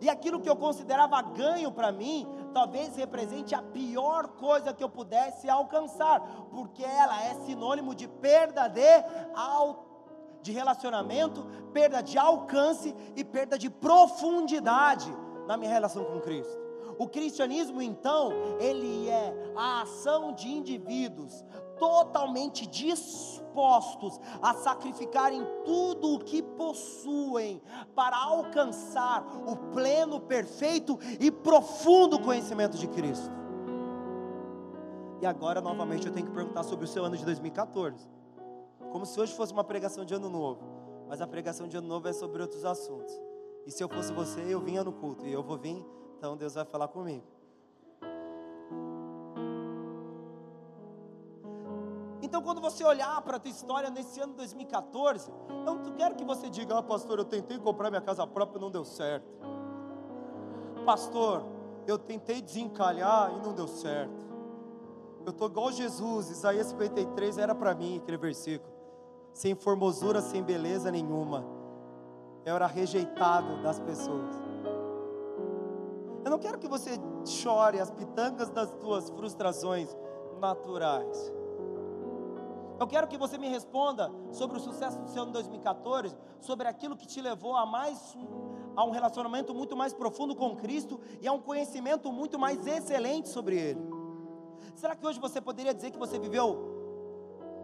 E aquilo que eu considerava ganho para mim, talvez represente a pior coisa que eu pudesse alcançar, porque ela é sinônimo de perda de, de relacionamento, perda de alcance e perda de profundidade na minha relação com Cristo. O cristianismo, então, ele é a ação de indivíduos totalmente dispostos a sacrificarem tudo o que possuem para alcançar o pleno, perfeito e profundo conhecimento de Cristo. E agora, novamente, eu tenho que perguntar sobre o seu ano de 2014. Como se hoje fosse uma pregação de ano novo. Mas a pregação de ano novo é sobre outros assuntos. E se eu fosse você, eu vinha no culto. E eu vou vir, então Deus vai falar comigo. Então, quando você olhar para a tua história nesse ano 2014, eu não quero que você diga, ah, pastor, eu tentei comprar minha casa própria e não deu certo. Pastor, eu tentei desencalhar e não deu certo. Eu estou igual Jesus, Isaías 53 era para mim aquele versículo. Sem formosura, sem beleza nenhuma. Eu era rejeitado das pessoas. Eu não quero que você chore as pitangas das tuas frustrações naturais. Eu quero que você me responda sobre o sucesso do seu ano 2014, sobre aquilo que te levou a mais a um relacionamento muito mais profundo com Cristo e a um conhecimento muito mais excelente sobre Ele. Será que hoje você poderia dizer que você viveu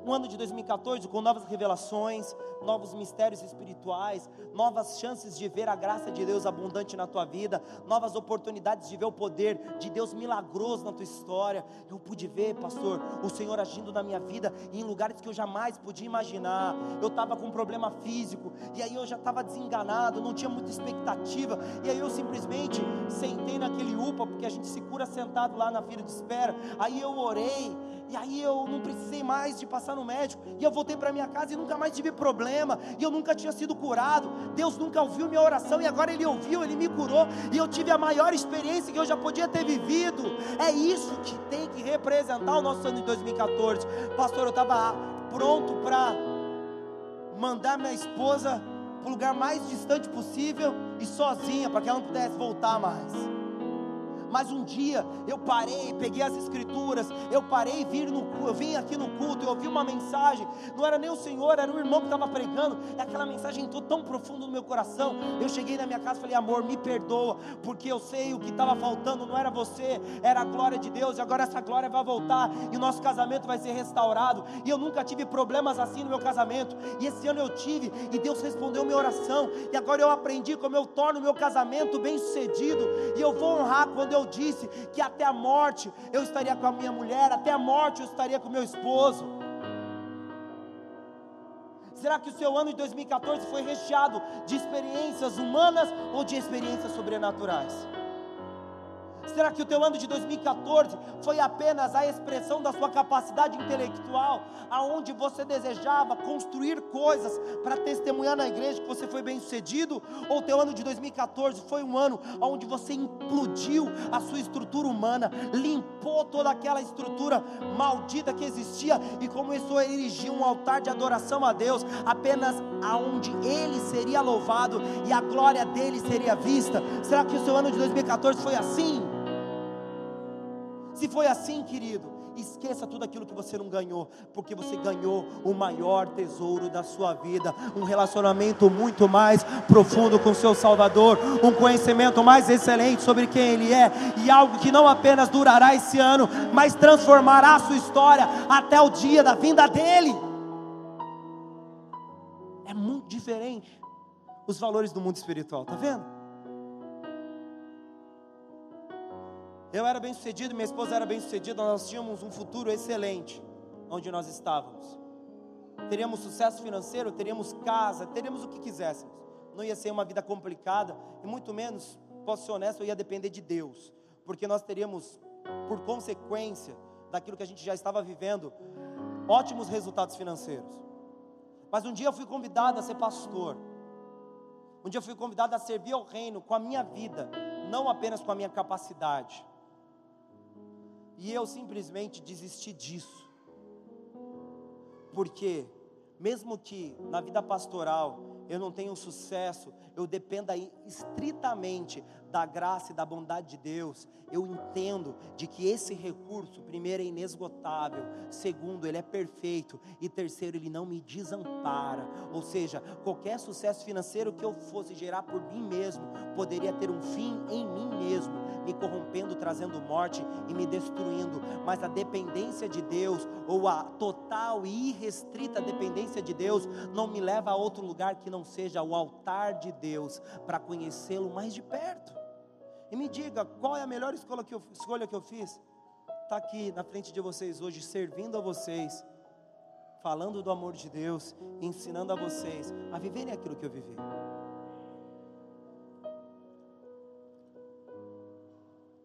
um ano de 2014 com novas revelações, novos mistérios espirituais, novas chances de ver a graça de Deus abundante na tua vida, novas oportunidades de ver o poder de Deus milagroso na tua história. Eu pude ver, pastor, o Senhor agindo na minha vida em lugares que eu jamais podia imaginar. Eu estava com um problema físico e aí eu já estava desenganado, não tinha muita expectativa, e aí eu simplesmente sentei naquele UPA, porque a gente se cura sentado lá na fila de espera. Aí eu orei e aí eu não precisei mais de passar no médico. E eu voltei para minha casa e nunca mais tive problema. E eu nunca tinha sido curado. Deus nunca ouviu minha oração e agora Ele ouviu, Ele me curou. E eu tive a maior experiência que eu já podia ter vivido. É isso que tem que representar o nosso ano de 2014. Pastor, eu estava pronto para mandar minha esposa para o lugar mais distante possível e sozinha, para que ela não pudesse voltar mais mas um dia eu parei, peguei as escrituras, eu parei vim aqui no culto, eu ouvi uma mensagem, não era nem o Senhor, era o irmão que estava pregando, e aquela mensagem entrou tão profundo no meu coração. Eu cheguei na minha casa e falei, amor, me perdoa, porque eu sei o que estava faltando, não era você, era a glória de Deus, e agora essa glória vai voltar, e o nosso casamento vai ser restaurado. E eu nunca tive problemas assim no meu casamento, e esse ano eu tive, e Deus respondeu minha oração, e agora eu aprendi como eu torno meu casamento bem sucedido, e eu vou honrar quando eu disse que até a morte eu estaria com a minha mulher, até a morte eu estaria com meu esposo. Será que o seu ano de 2014 foi recheado de experiências humanas ou de experiências sobrenaturais? Será que o teu ano de 2014 foi apenas a expressão da sua capacidade intelectual, aonde você desejava construir coisas para testemunhar na igreja que você foi bem sucedido? Ou o teu ano de 2014 foi um ano onde você implodiu a sua estrutura humana, limpou toda aquela estrutura maldita que existia e começou a erigir um altar de adoração a Deus, apenas aonde Ele seria louvado e a glória dele seria vista? Será que o seu ano de 2014 foi assim? Se foi assim, querido, esqueça tudo aquilo que você não ganhou, porque você ganhou o maior tesouro da sua vida, um relacionamento muito mais profundo com seu Salvador, um conhecimento mais excelente sobre quem Ele é, e algo que não apenas durará esse ano, mas transformará a sua história até o dia da vinda dEle. É muito diferente os valores do mundo espiritual, tá vendo? Eu era bem sucedido, minha esposa era bem sucedida, nós tínhamos um futuro excelente onde nós estávamos. Teríamos sucesso financeiro, teríamos casa, teríamos o que quiséssemos. Não ia ser uma vida complicada, e muito menos, posso ser honesto, eu ia depender de Deus, porque nós teríamos, por consequência, daquilo que a gente já estava vivendo, ótimos resultados financeiros. Mas um dia eu fui convidado a ser pastor. Um dia eu fui convidado a servir ao reino com a minha vida, não apenas com a minha capacidade. E eu simplesmente desisti disso. Porque, mesmo que na vida pastoral eu não tenha sucesso, eu dependa estritamente da graça e da bondade de Deus, eu entendo de que esse recurso, primeiro, é inesgotável, segundo, ele é perfeito, e terceiro, ele não me desampara. Ou seja, qualquer sucesso financeiro que eu fosse gerar por mim mesmo, poderia ter um fim em mim mesmo, me corrompendo, trazendo morte e me destruindo. Mas a dependência de Deus, ou a total e irrestrita dependência de Deus, não me leva a outro lugar que não seja o altar de Deus, para conhecê-lo mais de perto. E me diga, qual é a melhor escolha que eu, escolha que eu fiz? Está aqui na frente de vocês hoje, servindo a vocês, falando do amor de Deus, ensinando a vocês a viverem aquilo que eu vivi.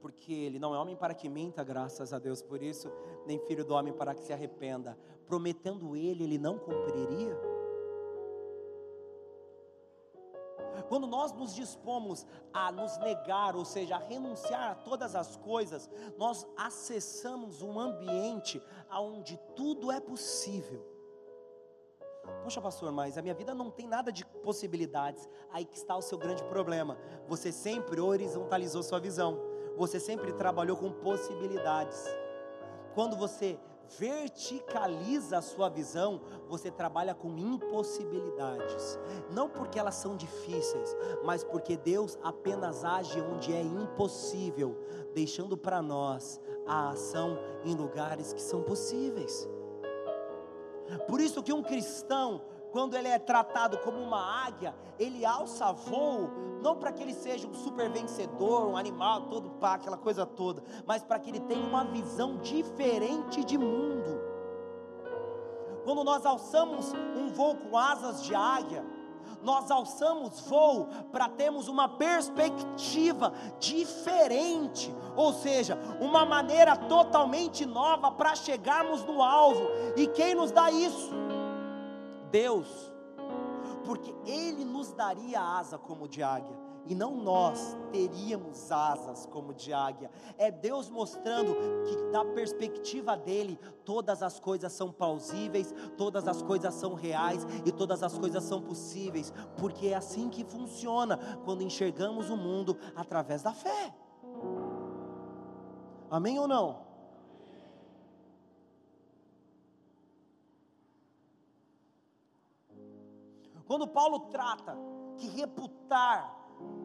Porque ele não é homem para que minta, graças a Deus, por isso, nem filho do homem para que se arrependa. Prometendo ele, ele não cumpriria? Quando nós nos dispomos a nos negar, ou seja, a renunciar a todas as coisas, nós acessamos um ambiente onde tudo é possível. Poxa, pastor, mas a minha vida não tem nada de possibilidades. Aí que está o seu grande problema. Você sempre horizontalizou sua visão. Você sempre trabalhou com possibilidades. Quando você verticaliza a sua visão, você trabalha com impossibilidades. Não porque elas são difíceis, mas porque Deus apenas age onde é impossível, deixando para nós a ação em lugares que são possíveis. Por isso que um cristão quando ele é tratado como uma águia, ele alça voo, não para que ele seja um super vencedor, um animal todo pá, aquela coisa toda, mas para que ele tenha uma visão diferente de mundo. Quando nós alçamos um voo com asas de águia, nós alçamos voo para termos uma perspectiva diferente, ou seja, uma maneira totalmente nova para chegarmos no alvo. E quem nos dá isso? Deus, porque Ele nos daria asa como de águia, e não nós teríamos asas como de águia. É Deus mostrando que, da perspectiva dele, todas as coisas são plausíveis, todas as coisas são reais e todas as coisas são possíveis, porque é assim que funciona quando enxergamos o mundo através da fé. Amém ou não? Quando Paulo trata que reputar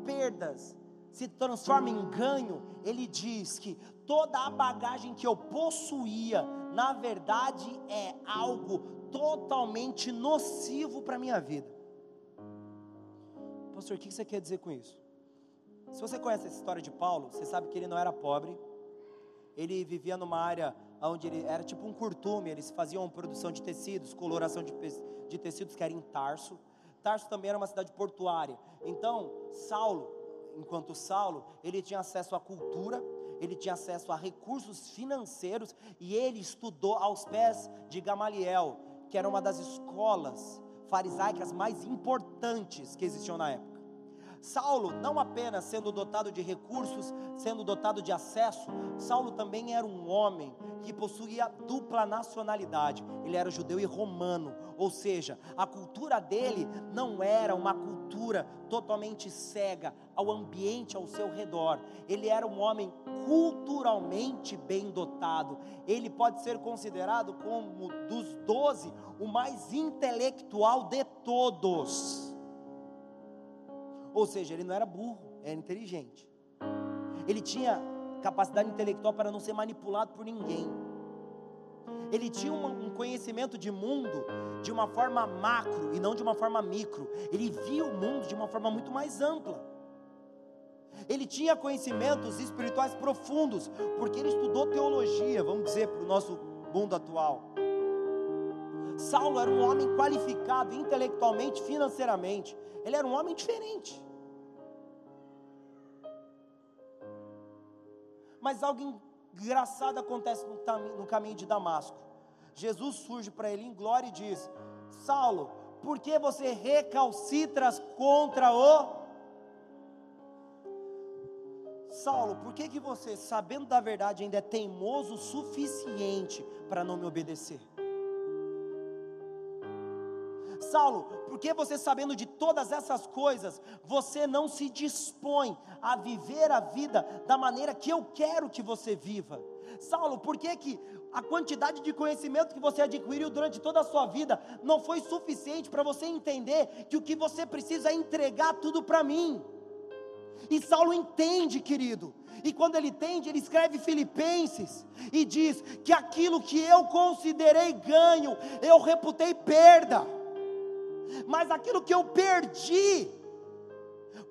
perdas se transforma em ganho, ele diz que toda a bagagem que eu possuía, na verdade, é algo totalmente nocivo para a minha vida. Pastor, o que você quer dizer com isso? Se você conhece essa história de Paulo, você sabe que ele não era pobre, ele vivia numa área onde ele era tipo um curtume, eles faziam produção de tecidos, coloração de, de tecidos que era em Tarso. Tarso também era uma cidade portuária. Então, Saulo, enquanto Saulo, ele tinha acesso à cultura, ele tinha acesso a recursos financeiros e ele estudou aos pés de Gamaliel, que era uma das escolas farisaicas mais importantes que existiam na época. Saulo, não apenas sendo dotado de recursos, sendo dotado de acesso, Saulo também era um homem que possuía dupla nacionalidade. Ele era judeu e romano, ou seja, a cultura dele não era uma cultura totalmente cega ao ambiente ao seu redor. Ele era um homem culturalmente bem dotado. Ele pode ser considerado como dos doze o mais intelectual de todos. Ou seja, ele não era burro, era inteligente. Ele tinha capacidade intelectual para não ser manipulado por ninguém. Ele tinha um, conhecimento de mundo de uma forma macro e não de uma forma micro. Ele via o mundo de uma forma muito mais ampla. Ele tinha conhecimentos espirituais profundos, porque ele estudou teologia, vamos dizer, para o nosso mundo atual. Saulo era um homem qualificado intelectualmente, financeiramente. Ele era um homem diferente. Mas algo engraçado acontece no, caminho de Damasco. Jesus surge para ele em glória e diz: Saulo, por que você recalcitras contra o Saulo, por que, que você, sabendo da verdade, ainda é teimoso o suficiente para não me obedecer? Saulo, por que você, sabendo de todas essas coisas, você não se dispõe a viver a vida da maneira que eu quero que você viva? Saulo, por que, que a quantidade de conhecimento que você adquiriu durante toda a sua vida não foi suficiente para você entender que o que você precisa é entregar tudo para mim? E Saulo entende, querido. E quando ele entende, ele escreve Filipenses e diz que aquilo que eu considerei ganho, eu reputei perda. Mas aquilo que eu perdi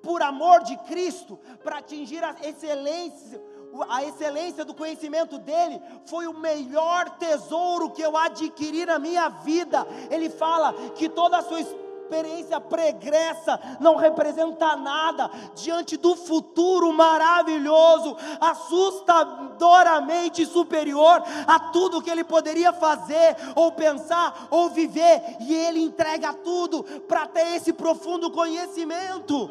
por amor de Cristo, para atingir a excelência, a excelência do conhecimento dele foi o melhor tesouro que eu adquiri na minha vida. Ele fala que toda a sua experiência pregressa não representa nada diante do futuro maravilhoso, assustadoramente superior a tudo que ele poderia fazer, ou pensar, ou viver, e ele entrega tudo para ter esse profundo conhecimento.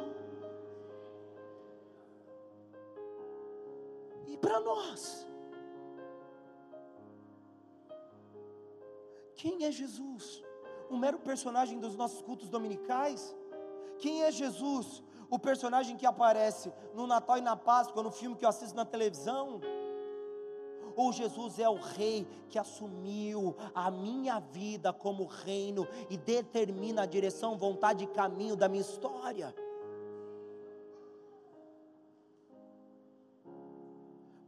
E para nós, quem é Jesus? Um mero personagem dos nossos cultos dominicais? Quem é Jesus? O personagem que aparece no Natal e na Páscoa, no filme que eu assisto na televisão? Ou Jesus é o rei que assumiu a minha vida como reino e determina a direção, vontade e caminho da minha história?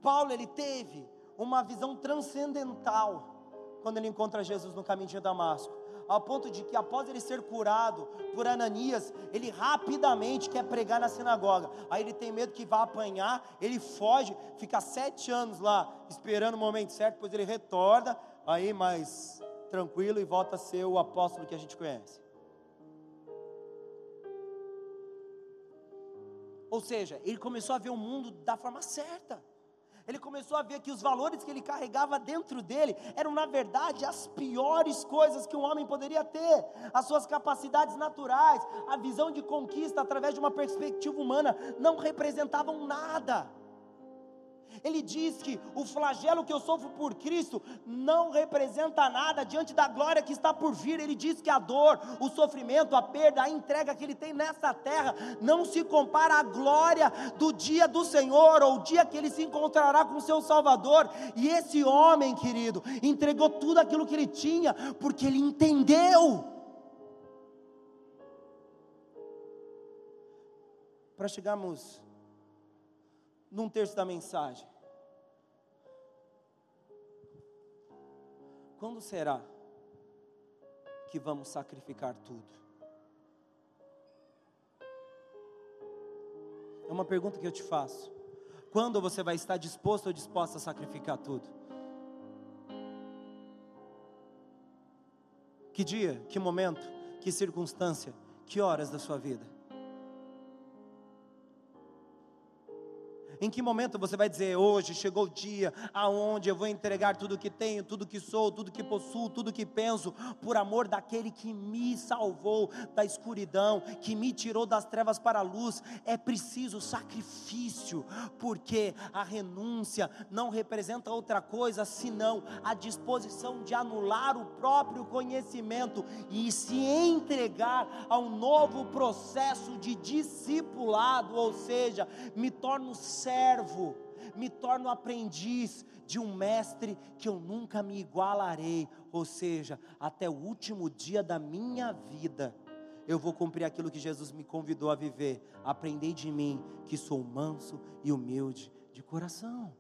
Paulo ele teve uma visão transcendental quando ele encontra Jesus no caminho de Damasco ao ponto de que após ele ser curado por Ananias, ele rapidamente quer pregar na sinagoga. Aí ele tem medo que vá apanhar, ele foge, fica sete anos lá esperando o momento certo, depois ele retorna, aí mais tranquilo e volta a ser o apóstolo que a gente conhece. Ou seja, ele começou a ver o mundo da forma certa. Ele começou a ver que os valores que ele carregava dentro dele eram, na verdade, as piores coisas que um homem poderia ter. As suas capacidades naturais, a visão de conquista através de uma perspectiva humana, não representavam nada. Ele diz que o flagelo que eu sofro por Cristo não representa nada diante da glória que está por vir. Ele diz que a dor, o sofrimento, a perda, a entrega que ele tem nessa terra não se compara à glória do dia do Senhor ou o dia que ele se encontrará com o seu Salvador. E esse homem, querido, entregou tudo aquilo que ele tinha porque ele entendeu. Para chegarmos num terço da mensagem. Quando será que vamos sacrificar tudo? É uma pergunta que eu te faço. Quando você vai estar disposto ou disposta a sacrificar tudo? Que dia, que momento, que circunstância, que horas da sua vida? Em que momento você vai dizer, hoje chegou o dia aonde eu vou entregar tudo que tenho, tudo que sou, tudo que possuo, tudo que penso, por amor daquele que me salvou da escuridão, que me tirou das trevas para a luz? É preciso sacrifício, porque a renúncia não representa outra coisa senão a disposição de anular o próprio conhecimento e se entregar a um novo processo de discipulado, ou seja, me torno servo servo, me torno aprendiz de um mestre que eu nunca me igualarei, ou seja, até o último dia da minha vida, eu vou cumprir aquilo que Jesus me convidou a viver. Aprendei de mim, que sou manso e humilde de coração.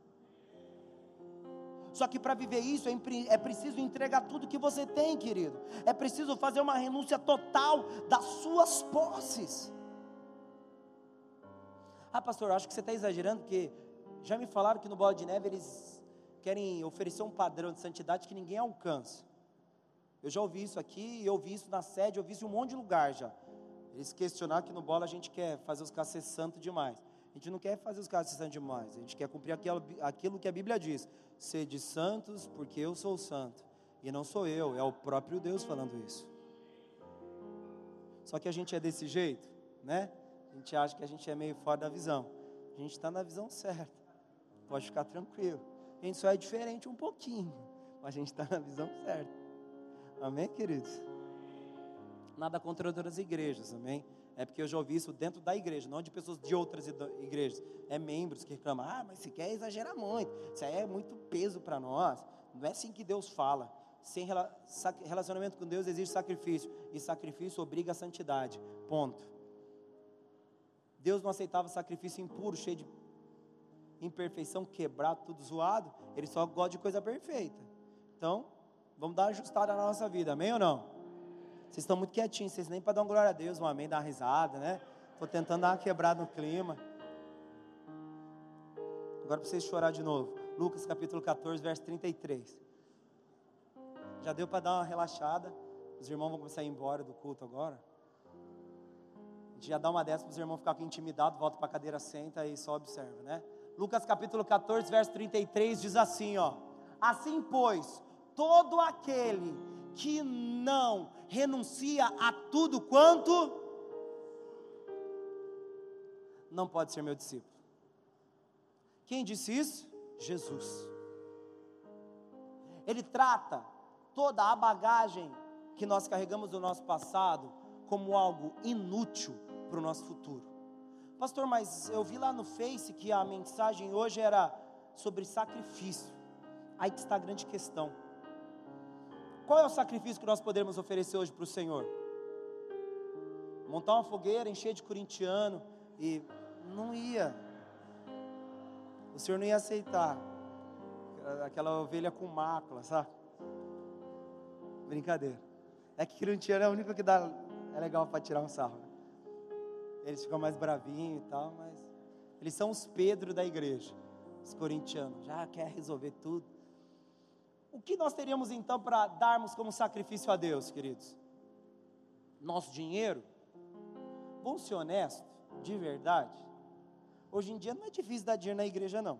Só que para viver isso é, é preciso entregar tudo que você tem, querido. É preciso fazer uma renúncia total das suas posses. Ah, pastor, acho que você está exagerando, porque já me falaram que no Bola de Neve eles querem oferecer um padrão de santidade que ninguém alcança. Eu já ouvi isso aqui, eu ouvi isso na sede, eu ouvi isso em um monte de lugar já. Eles questionaram que no Bola a gente quer fazer os caras ser santo demais. A gente não quer fazer os caras se santos demais. A gente quer cumprir aquilo, aquilo que a Bíblia diz: sede santos, porque eu sou santo. E não sou eu, é o próprio Deus falando isso. Só que a gente é desse jeito, né? A gente acha que a gente é meio fora da visão. A gente está na visão certa. Pode ficar tranquilo. A gente só é diferente um pouquinho, mas a gente está na visão certa. Amém, queridos? Nada contra outras igrejas, amém? É porque eu já ouvi isso dentro da igreja, não de pessoas de outras igrejas. É membros que reclamam, ah, mas você quer exagerar muito, isso aí é muito peso para nós. Não é assim que Deus fala. Sem relacionamento com Deus existe sacrifício, e sacrifício obriga a santidade. Ponto. Deus não aceitava sacrifício impuro, cheio de imperfeição, quebrado, tudo zoado. Ele só gosta de coisa perfeita. Então, vamos dar ajustada na nossa vida, amém ou não? Vocês estão muito quietinhos, vocês nem para dar uma glória a Deus, um amém, dar uma risada, né? Estou tentando dar uma quebrada no clima. Agora para vocês chorar de novo. Lucas capítulo 14, verso 33. Já deu para dar uma relaxada. Os irmãos vão começar a ir embora do culto agora. Já dá uma dessa para os irmãos ficarem intimidados, volta para a cadeira, senta e só observa, né? Lucas capítulo 14, verso 33 diz assim, ó: Assim, pois, todo aquele que não renuncia a tudo quanto não pode ser meu discípulo. Quem disse isso? Jesus. Ele trata toda a bagagem que nós carregamos do nosso passado como algo inútil para o nosso futuro. Pastor, mas eu vi lá no Face que a mensagem hoje era sobre sacrifício. Aí que está a grande questão. Qual é o sacrifício que nós podemos oferecer hoje para o Senhor? Montar uma fogueira, encher de corintiano e não ia. O Senhor não ia aceitar aquela ovelha com mácula, sabe? Brincadeira. É que corintiano é o único que dá é legal para tirar um sarro. Eles ficam mais bravinhos e tal, mas eles são os Pedro da igreja. Os corintianos já quer resolver tudo o que nós teríamos então para darmos como sacrifício a Deus, queridos? Nosso dinheiro? Vamos ser honestos, de verdade. Hoje em dia não é difícil dar dinheiro na igreja, não.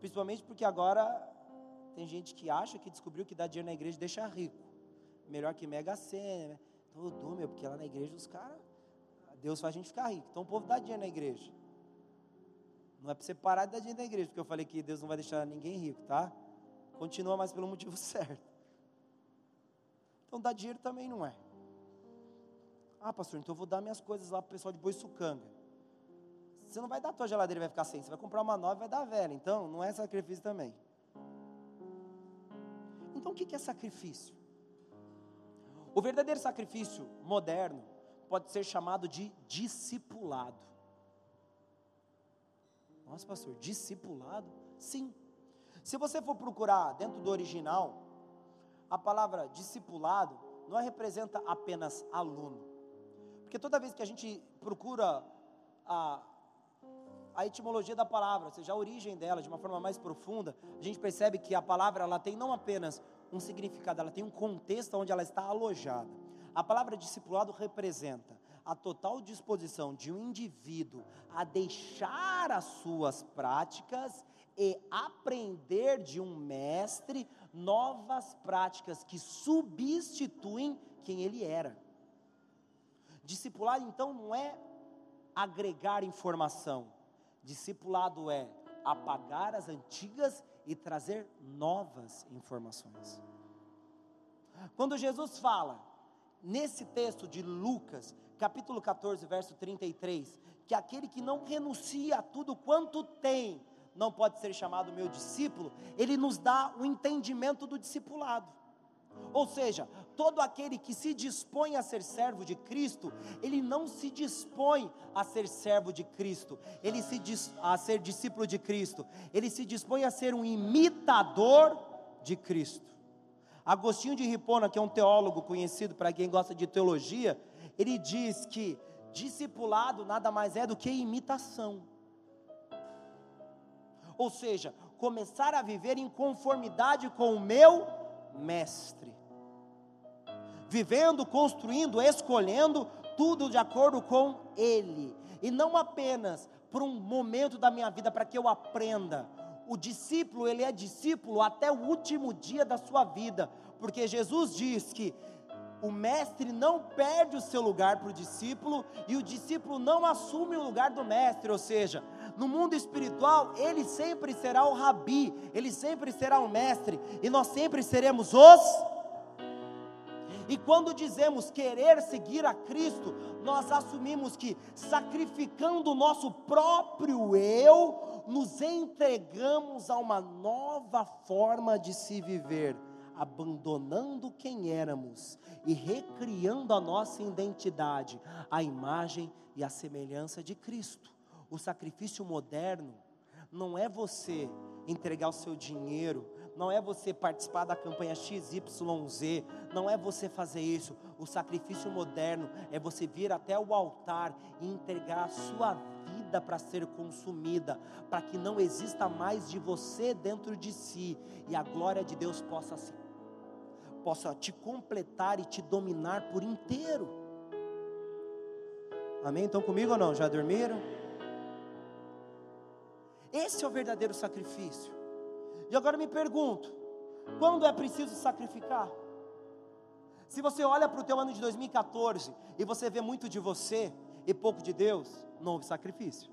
Principalmente porque agora tem gente que acha que descobriu que dar dinheiro na igreja deixa rico. Melhor que Mega Sena, né? Tudo, meu, porque lá na igreja os caras, Deus faz a gente ficar rico. Então o povo dá dinheiro na igreja. Não é para você parar de dar dinheiro na igreja, porque eu falei que Deus não vai deixar ninguém rico, tá? Continua, mas pelo motivo (laughs) certo. Então, dar dinheiro também não é. Ah, pastor, então eu vou dar minhas coisas lá para o pessoal de Boiçucanga. Você não vai dar a tua geladeira e vai ficar sem. Você vai comprar uma nova e vai dar a velha. Então, não é sacrifício também. Então, o que é sacrifício? O verdadeiro sacrifício moderno pode ser chamado de discipulado. Nossa, pastor, discipulado? Sim. Se você for procurar dentro do original, a palavra discipulado não representa apenas aluno. Porque toda vez que a gente procura a, a etimologia da palavra, ou seja, a origem dela de uma forma mais profunda, a gente percebe que a palavra ela tem não apenas um significado, ela tem um contexto onde ela está alojada. A palavra discipulado representa a total disposição de um indivíduo a deixar as suas práticas e aprender de um mestre novas práticas que substituem quem ele era. Discipulado então não é agregar informação, discipulado é apagar as antigas e trazer novas informações. Quando Jesus fala, nesse texto de Lucas, capítulo 14, verso 33, que aquele que não renuncia a tudo quanto tem, não pode ser chamado meu discípulo, ele nos dá o entendimento do discipulado. Ou seja, todo aquele que se dispõe a ser servo de Cristo, ele não se dispõe a ser servo de Cristo, ele se diz, a ser discípulo de Cristo, ele se dispõe a ser um imitador de Cristo. Agostinho de Hipona, que é um teólogo conhecido para quem gosta de teologia, ele diz que discipulado nada mais é do que imitação. Ou seja, começar a viver em conformidade com o meu mestre. Vivendo, construindo, escolhendo tudo de acordo com ele. E não apenas por um momento da minha vida para que eu aprenda. O discípulo, ele é discípulo até o último dia da sua vida, porque Jesus diz que o mestre não perde o seu lugar para o discípulo e o discípulo não assume o lugar do mestre, ou seja, no mundo espiritual, ele sempre será o rabi, ele sempre será o mestre e nós sempre seremos os e quando dizemos querer seguir a Cristo, nós assumimos que sacrificando o nosso próprio eu, nos entregamos a uma nova forma de se viver, abandonando quem éramos e recriando a nossa identidade, a imagem e a semelhança de Cristo. O sacrifício moderno não é você entregar o seu dinheiro, não é você participar da campanha XYZ, não é você fazer isso. O sacrifício moderno é você vir até o altar e entregar a sua vida para ser consumida, para que não exista mais de você dentro de si e a glória de Deus possa se possa te completar e te dominar por inteiro. Amém? Estão comigo ou não? Já dormiram? Esse é o verdadeiro sacrifício. E agora me pergunto: quando é preciso sacrificar? Se você olha para o teu ano de 2014 e você vê muito de você e pouco de Deus, não houve sacrifício.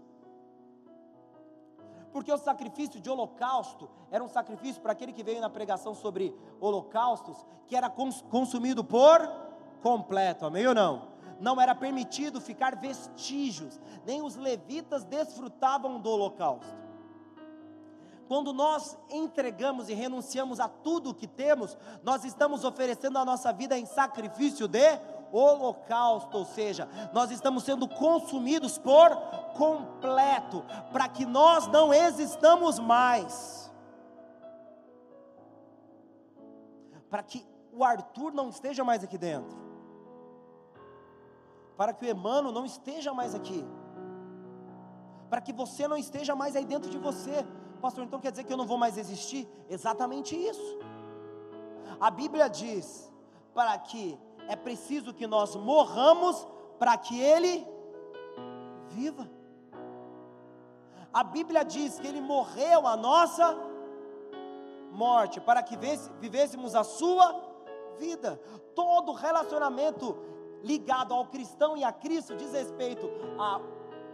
Porque o sacrifício de holocausto era um sacrifício para aquele que veio na pregação sobre holocaustos, que era consumido por completo, amém ou não? Não era permitido ficar vestígios, nem os levitas desfrutavam do holocausto. Quando nós entregamos e renunciamos a tudo o que temos, nós estamos oferecendo a nossa vida em sacrifício de holocausto, ou seja, nós estamos sendo consumidos por completo, para que nós não existamos mais. Para que o Arthur não esteja mais aqui dentro. Para que o Emmanuel não esteja mais aqui. Para que você não esteja mais aí dentro de você Pastor, então quer dizer que eu não vou mais existir? Exatamente isso. A Bíblia diz para que é preciso que nós morramos para que ele viva. A Bíblia diz que ele morreu a nossa morte para que vivêssemos a sua vida. Todo relacionamento ligado ao cristão e a Cristo diz respeito a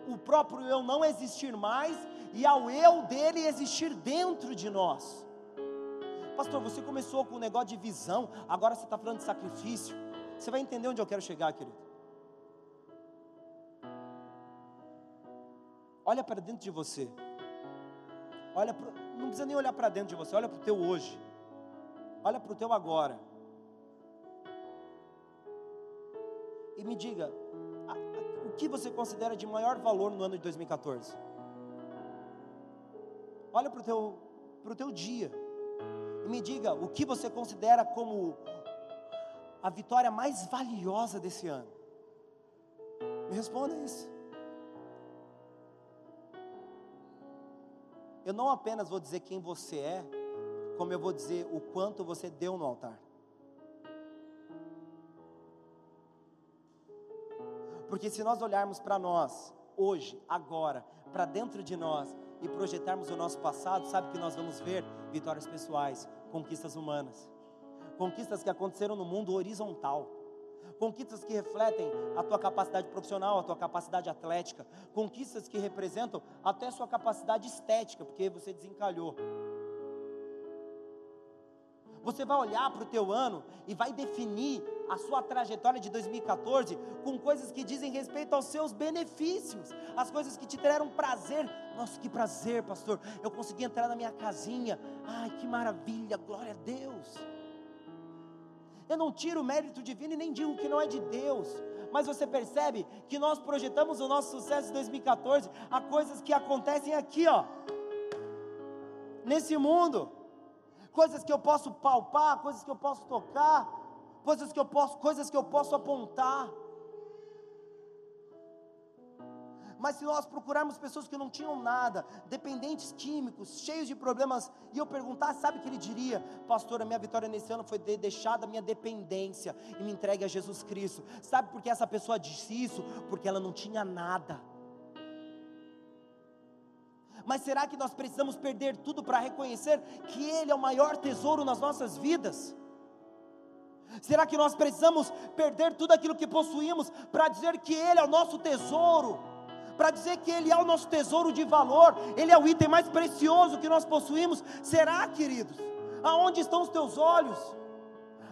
o próprio eu não existir mais e ao eu dele existir dentro de nós. Pastor, você começou com um negócio de visão, agora você está falando de sacrifício. Você vai entender onde eu quero chegar, querido. Olha para dentro de você. Olha pro, não precisa nem olhar para dentro de você, olha para o teu hoje. Olha para o teu agora. E me diga, o que você considera de maior valor no ano de 2014? Olha para o teu, pro teu dia e me diga o que você considera como a vitória mais valiosa desse ano. Me responda isso. Eu não apenas vou dizer quem você é, como eu vou dizer o quanto você deu no altar. Porque se nós olharmos para nós, hoje, agora, para dentro de nós, e projetarmos o nosso passado, sabe que nós vamos ver vitórias pessoais, conquistas humanas, conquistas que aconteceram no mundo horizontal, conquistas que refletem a tua capacidade profissional, a tua capacidade atlética, conquistas que representam até a sua capacidade estética, porque você desencalhou. Você vai olhar para o teu ano e vai definir a sua trajetória de 2014 com coisas que dizem respeito aos seus benefícios, as coisas que te deram prazer. Nossa, que prazer, pastor! Eu consegui entrar na minha casinha. Ai, que maravilha! Glória a Deus! Eu não tiro o mérito divino e nem digo que não é de Deus, mas você percebe que nós projetamos o nosso sucesso em 2014 a coisas que acontecem aqui, ó, nesse mundo, coisas que eu posso palpar, coisas que eu posso tocar, coisas que eu posso, coisas que eu posso apontar. Mas se nós procurarmos pessoas que não tinham nada, dependentes químicos, cheios de problemas, e eu perguntar, sabe o que ele diria? Pastor, a minha vitória nesse ano foi de deixar a minha dependência e me entregue a Jesus Cristo. Sabe por que essa pessoa disse isso? Porque ela não tinha nada. Mas será que nós precisamos perder tudo para reconhecer que Ele é o maior tesouro nas nossas vidas? Será que nós precisamos perder tudo aquilo que possuímos para dizer que Ele é o nosso tesouro? Para dizer que Ele é o nosso tesouro de valor, Ele é o item mais precioso que nós possuímos? Será, queridos? Aonde estão os teus olhos?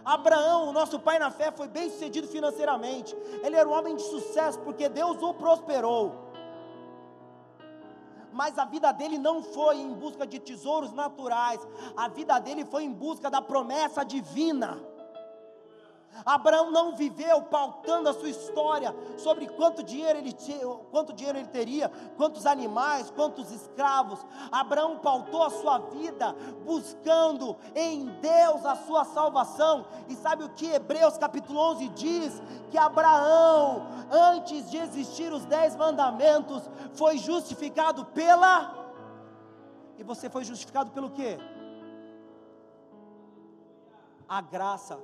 Abraão, o nosso pai na fé, foi bem sucedido financeiramente. Ele era um homem de sucesso porque Deus o prosperou mas a vida dele não foi em busca de tesouros naturais, a vida dele foi em busca da promessa divina. Abraão não viveu pautando a sua história sobre quanto dinheiro ele tinha, quanto dinheiro ele teria, quantos animais, quantos escravos. Abraão pautou a sua vida buscando em Deus a sua salvação. E sabe o que Hebreus capítulo 11 diz? Que Abraão, antes de existir os dez mandamentos, foi justificado pela. E você foi justificado pelo quê? A graça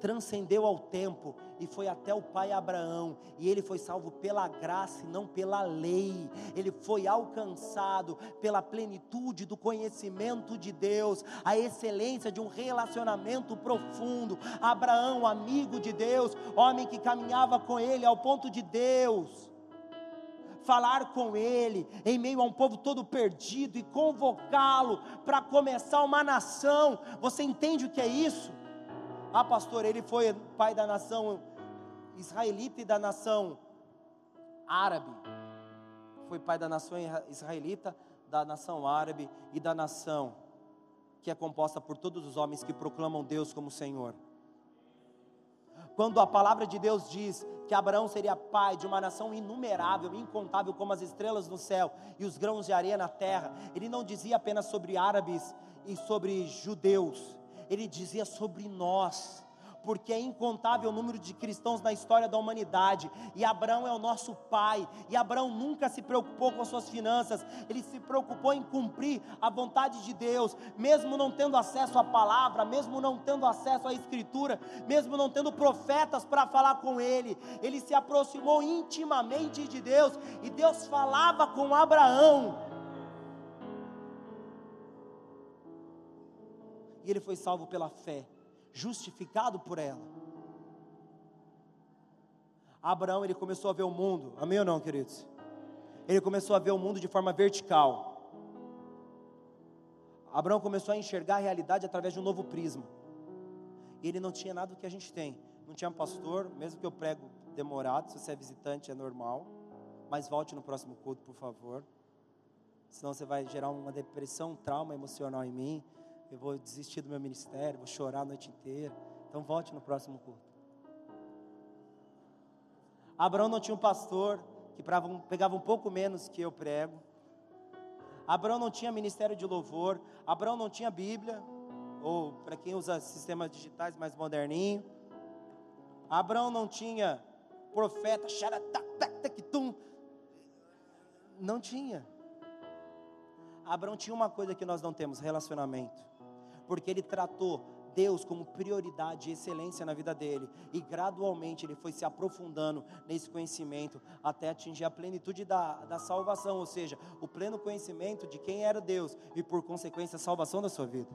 transcendeu ao tempo e foi até o pai Abraão, e ele foi salvo pela graça e não pela lei. Ele foi alcançado pela plenitude do conhecimento de Deus, a excelência de um relacionamento profundo. Abraão, amigo de Deus, homem que caminhava com ele ao ponto de Deus falar com ele em meio a um povo todo perdido e convocá-lo para começar uma nação. Você entende o que é isso? Ah, pastor, ele foi pai da nação israelita e da nação árabe. Foi pai da nação israelita, da nação árabe e da nação que é composta por todos os homens que proclamam Deus como Senhor. Quando a palavra de Deus diz que Abraão seria pai de uma nação inumerável, incontável como as estrelas no céu e os grãos de areia na terra, ele não dizia apenas sobre árabes e sobre judeus, ele dizia sobre nós, porque é incontável o número de cristãos na história da humanidade, e Abraão é o nosso pai, e Abraão nunca se preocupou com as suas finanças, ele se preocupou em cumprir a vontade de Deus, mesmo não tendo acesso à palavra, mesmo não tendo acesso à escritura, mesmo não tendo profetas para falar com ele, ele se aproximou intimamente de Deus, e Deus falava com Abraão, e ele foi salvo pela fé, justificado por ela. Abraão, ele começou a ver o mundo, amém ou não, queridos? Ele começou a ver o mundo de forma vertical. Abraão começou a enxergar a realidade através de um novo prisma. E ele não tinha nada do que a gente tem. Não tinha pastor, mesmo que eu prego demorado, se você é visitante é normal. Mas volte no próximo culto, por favor. Senão você vai gerar uma depressão, um trauma emocional em mim eu vou desistir do meu ministério, vou chorar a noite inteira. Então volte no próximo culto. Abraão não tinha um pastor que pegava um pouco menos que eu prego. Abraão não tinha ministério de louvor. Abraão não tinha Bíblia, ou para quem usa sistemas digitais mais moderninho. Abraão não tinha profeta, não tinha. Abraão tinha uma coisa que nós não temos: relacionamento porque ele tratou Deus como prioridade e excelência na vida dele, e gradualmente ele foi se aprofundando nesse conhecimento até atingir a plenitude da, da salvação, ou seja, o pleno conhecimento de quem era Deus e por consequência a salvação da sua vida.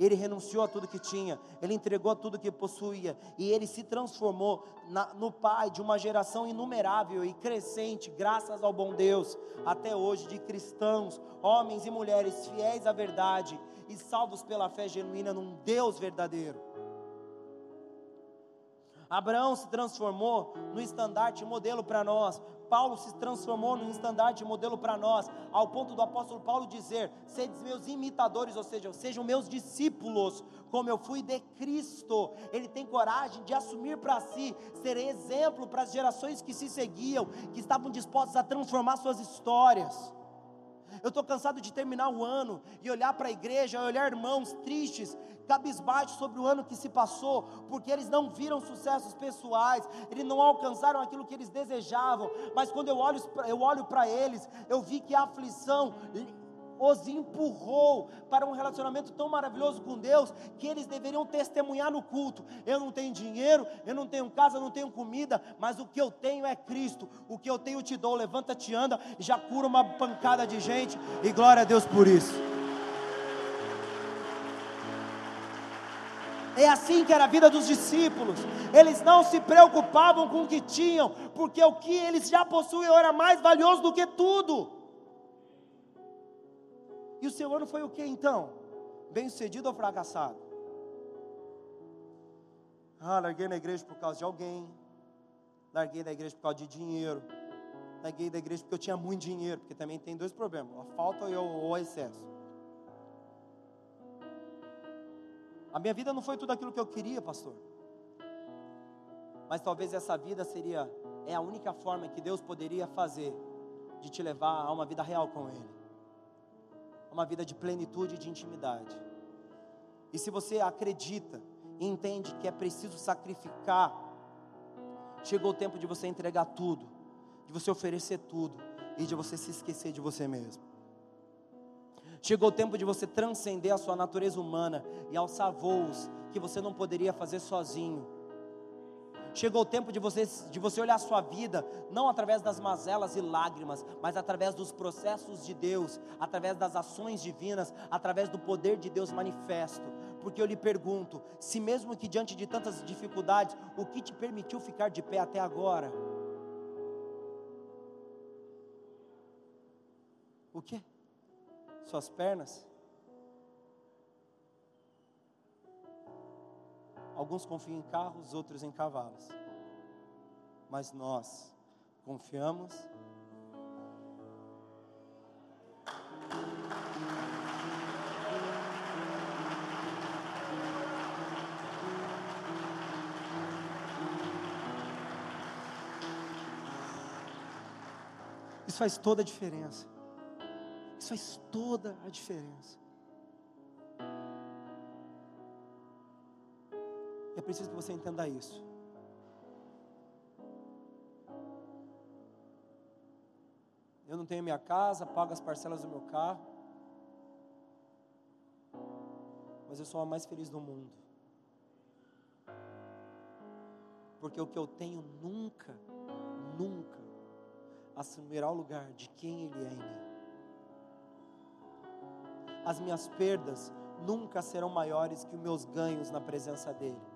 Ele renunciou a tudo que tinha, ele entregou tudo que possuía, e ele se transformou na, no pai de uma geração inumerável e crescente, graças ao bom Deus, até hoje, de cristãos, homens e mulheres fiéis à verdade e salvos pela fé genuína num Deus verdadeiro. Abraão se transformou no estandarte modelo para nós, Paulo se transformou num estandarte modelo para nós, ao ponto do apóstolo Paulo dizer: Sedes meus imitadores, ou seja, sejam meus discípulos, como eu fui de Cristo. Ele tem coragem de assumir para si, ser exemplo para as gerações que se seguiam, que estavam dispostas a transformar suas histórias. Eu estou cansado de terminar o ano e olhar para a igreja, olhar irmãos tristes, cabisbaixos sobre o ano que se passou, porque eles não viram sucessos pessoais, eles não alcançaram aquilo que eles desejavam, mas quando eu olho, eu olho para eles, eu vi que a aflição os empurrou para um relacionamento tão maravilhoso com Deus que eles deveriam testemunhar no culto. Eu não tenho dinheiro, eu não tenho casa, eu não tenho comida, mas o que eu tenho é Cristo. O que eu tenho te dou. Levanta-te, anda, já cura uma pancada de gente e glória a Deus por isso. É assim que era a vida dos discípulos. Eles não se preocupavam com o que tinham, porque o que eles já possuíam era mais valioso do que tudo. E o seu ano foi o que então? Bem sucedido ou fracassado? Ah, larguei na igreja por causa de alguém. Larguei da igreja por causa de dinheiro. Larguei da igreja porque eu tinha muito dinheiro, porque também tem dois problemas: a falta ou o excesso. A minha vida não foi tudo aquilo que eu queria, pastor. Mas talvez essa vida seria é a única forma que Deus poderia fazer de te levar a uma vida real com ele uma vida de plenitude e de intimidade. E se você acredita e entende que é preciso sacrificar, chegou o tempo de você entregar tudo, de você oferecer tudo e de você se esquecer de você mesmo. Chegou o tempo de você transcender a sua natureza humana e alçar voos que você não poderia fazer sozinho Chegou o tempo de você, de você olhar a sua vida, não através das mazelas e lágrimas, mas através dos processos de Deus, através das ações divinas, através do poder de Deus manifesto. Porque eu lhe pergunto: se mesmo que diante de tantas dificuldades, o que te permitiu ficar de pé até agora? O que? Suas pernas? Alguns confiam em carros, outros em cavalos. Mas nós confiamos Isso faz toda a diferença. Isso faz toda a diferença. Preciso que você entenda isso. Eu não tenho minha casa, pago as parcelas do meu carro, mas eu sou a mais feliz do mundo. Porque o que eu tenho nunca, nunca assumirá o lugar de quem Ele é em mim. As minhas perdas nunca serão maiores que os meus ganhos na presença dEle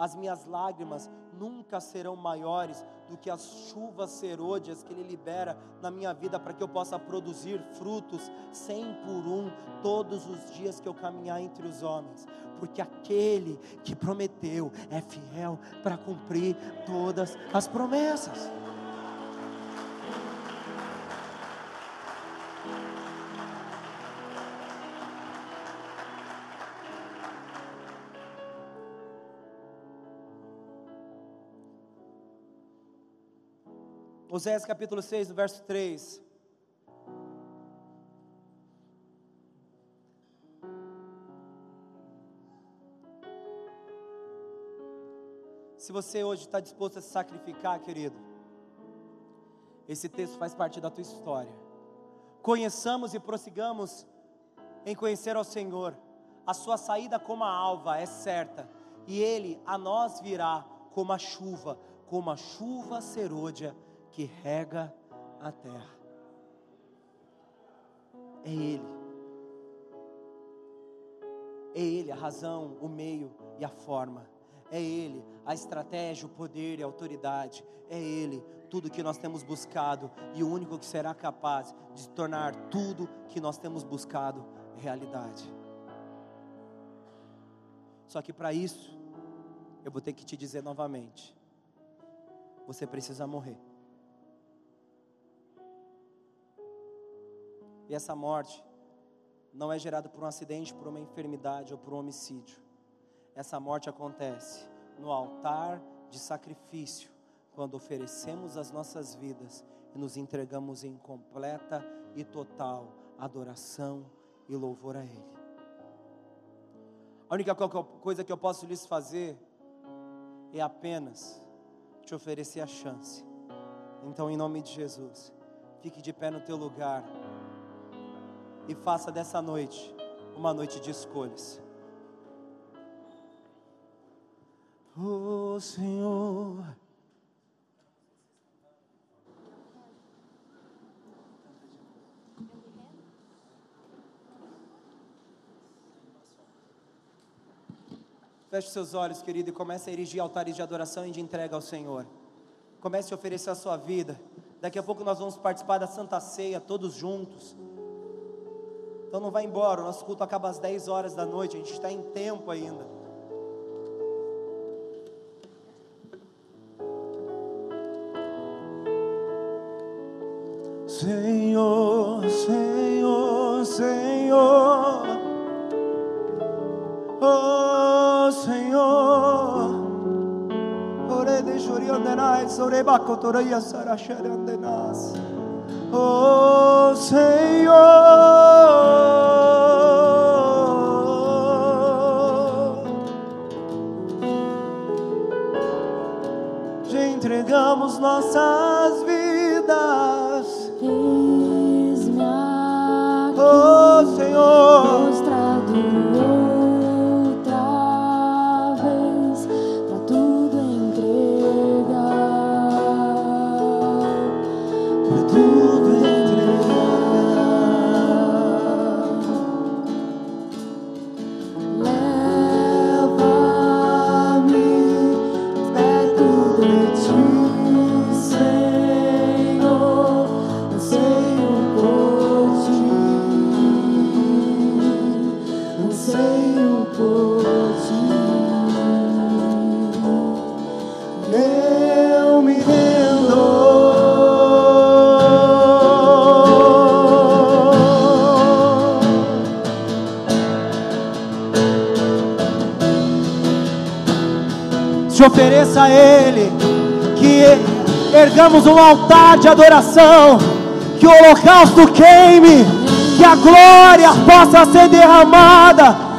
as minhas lágrimas nunca serão maiores do que as chuvas serôdias que Ele libera na minha vida para que eu possa produzir frutos cem por um todos os dias que eu caminhar entre os homens, porque aquele que prometeu é fiel para cumprir todas as promessas. Oséias capítulo 6, no verso 3. Se você hoje está disposto a se sacrificar, querido, esse texto faz parte da tua história. Conheçamos e prossigamos em conhecer ao Senhor. A sua saída como a alva é certa, e Ele a nós virá como a chuva, como a chuva serôdia que rega a terra. É Ele. É Ele a razão, o meio e a forma. É Ele a estratégia, o poder e a autoridade. É Ele tudo que nós temos buscado e o único que será capaz de tornar tudo que nós temos buscado realidade. Só que para isso, eu vou ter que te dizer novamente: você precisa morrer. E essa morte não é gerada por um acidente, por uma enfermidade ou por um homicídio. Essa morte acontece no altar de sacrifício, quando oferecemos as nossas vidas e nos entregamos em completa e total adoração e louvor a Ele. A única coisa que eu posso lhes fazer é apenas te oferecer a chance. Então, em nome de Jesus, fique de pé no teu lugar e faça dessa noite uma noite de escolhas. Oh Senhor. Feche seus olhos, querido, e comece a erigir altares de adoração e de entrega ao Senhor. Comece a oferecer a sua vida. Daqui a pouco nós vamos participar da Santa Ceia, todos juntos. Então não vai embora, o nosso culto acaba às 10 horas da noite, a gente está em tempo ainda. Senhor, Senhor, Senhor, oh Senhor, ore de choriandenais, ore bacotoria saracharyandenas, oh Senhor, ofereça a Ele, que ergamos um altar de adoração, que o holocausto queime, que a glória possa ser derramada.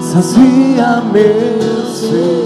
sacia meu ser,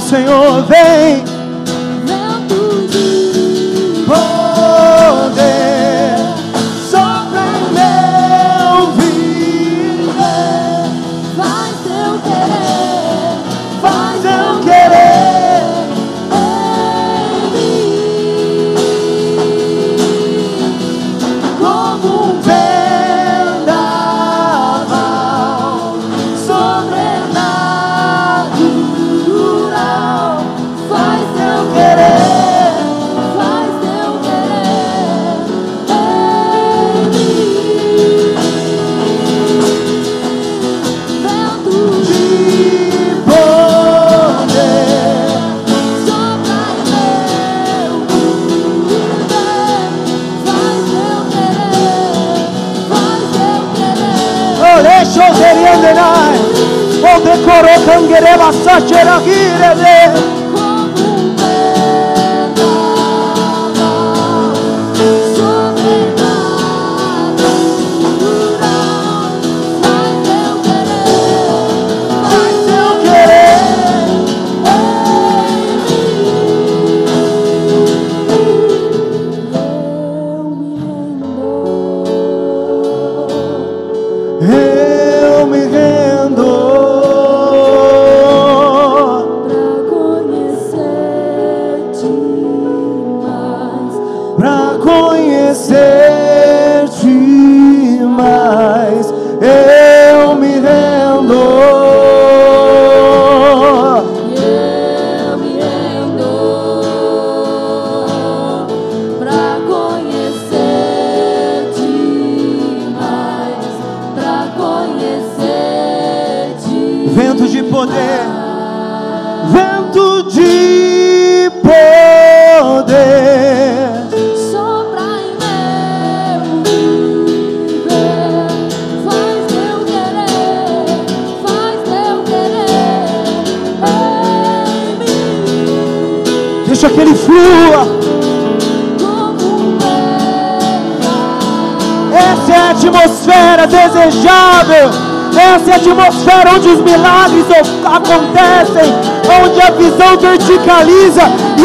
Senhor, visão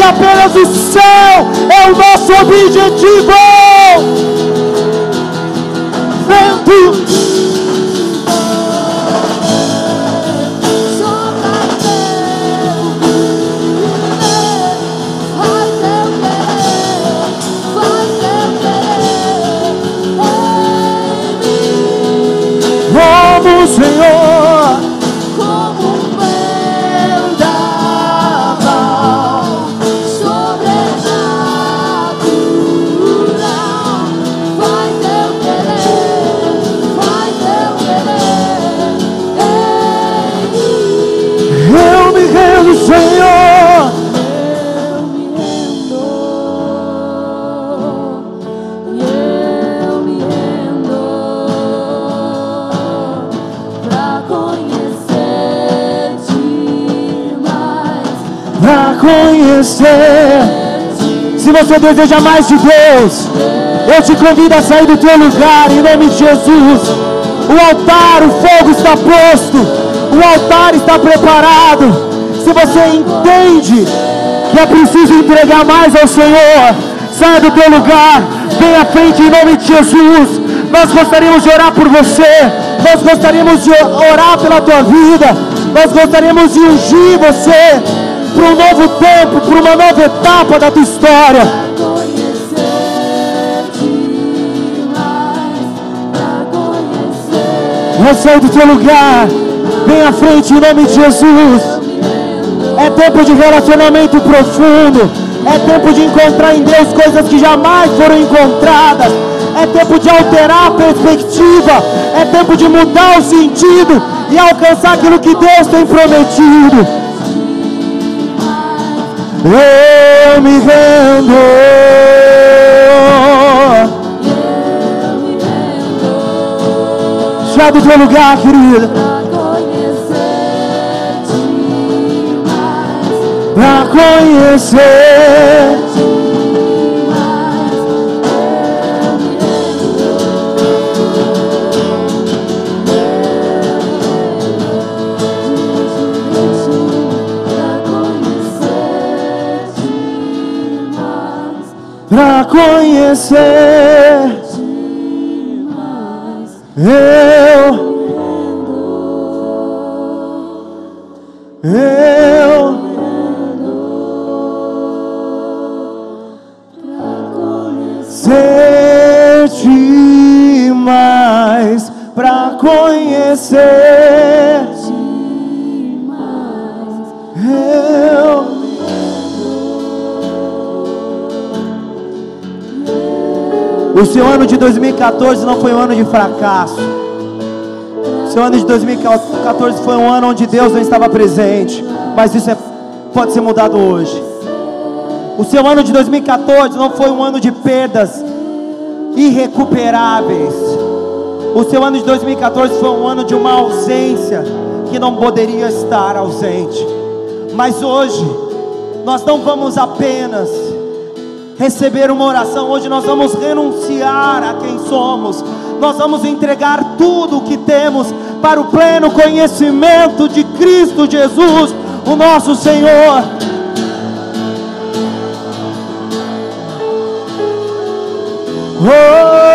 deseja mais de Deus, eu te convido a sair do teu lugar em nome de Jesus. O altar, o fogo está posto, o altar está preparado. Se você entende que é preciso entregar mais ao Senhor, saia do teu lugar, venha à frente em nome de Jesus. Nós gostaríamos de orar por você, nós gostaríamos de orar pela tua vida, nós gostaríamos de ungir você para um novo tempo, para uma nova etapa da tua história. Sai do teu lugar, vem à frente em nome de Jesus. É tempo de relacionamento profundo. É tempo de encontrar em Deus coisas que jamais foram encontradas. É tempo de alterar a perspectiva. É tempo de mudar o sentido e alcançar aquilo que Deus tem prometido. Eu me rendo. Do teu lugar, querida. Pra conhecer-te mais, Pra conhecer. pra conhecer. Ano de 2014 não foi um ano de fracasso. Seu ano de 2014 foi um ano onde Deus não estava presente. Mas isso é- pode ser mudado hoje. O seu ano de 2014 não foi um ano de perdas irrecuperáveis. O seu ano de 2014 foi um ano de uma ausência que não poderia estar ausente. Mas hoje, nós não vamos apenas receber uma oração, hoje nós vamos renunciar a quem somos, nós vamos entregar tudo o que temos para o pleno conhecimento de Cristo Jesus, o nosso Senhor. Oh,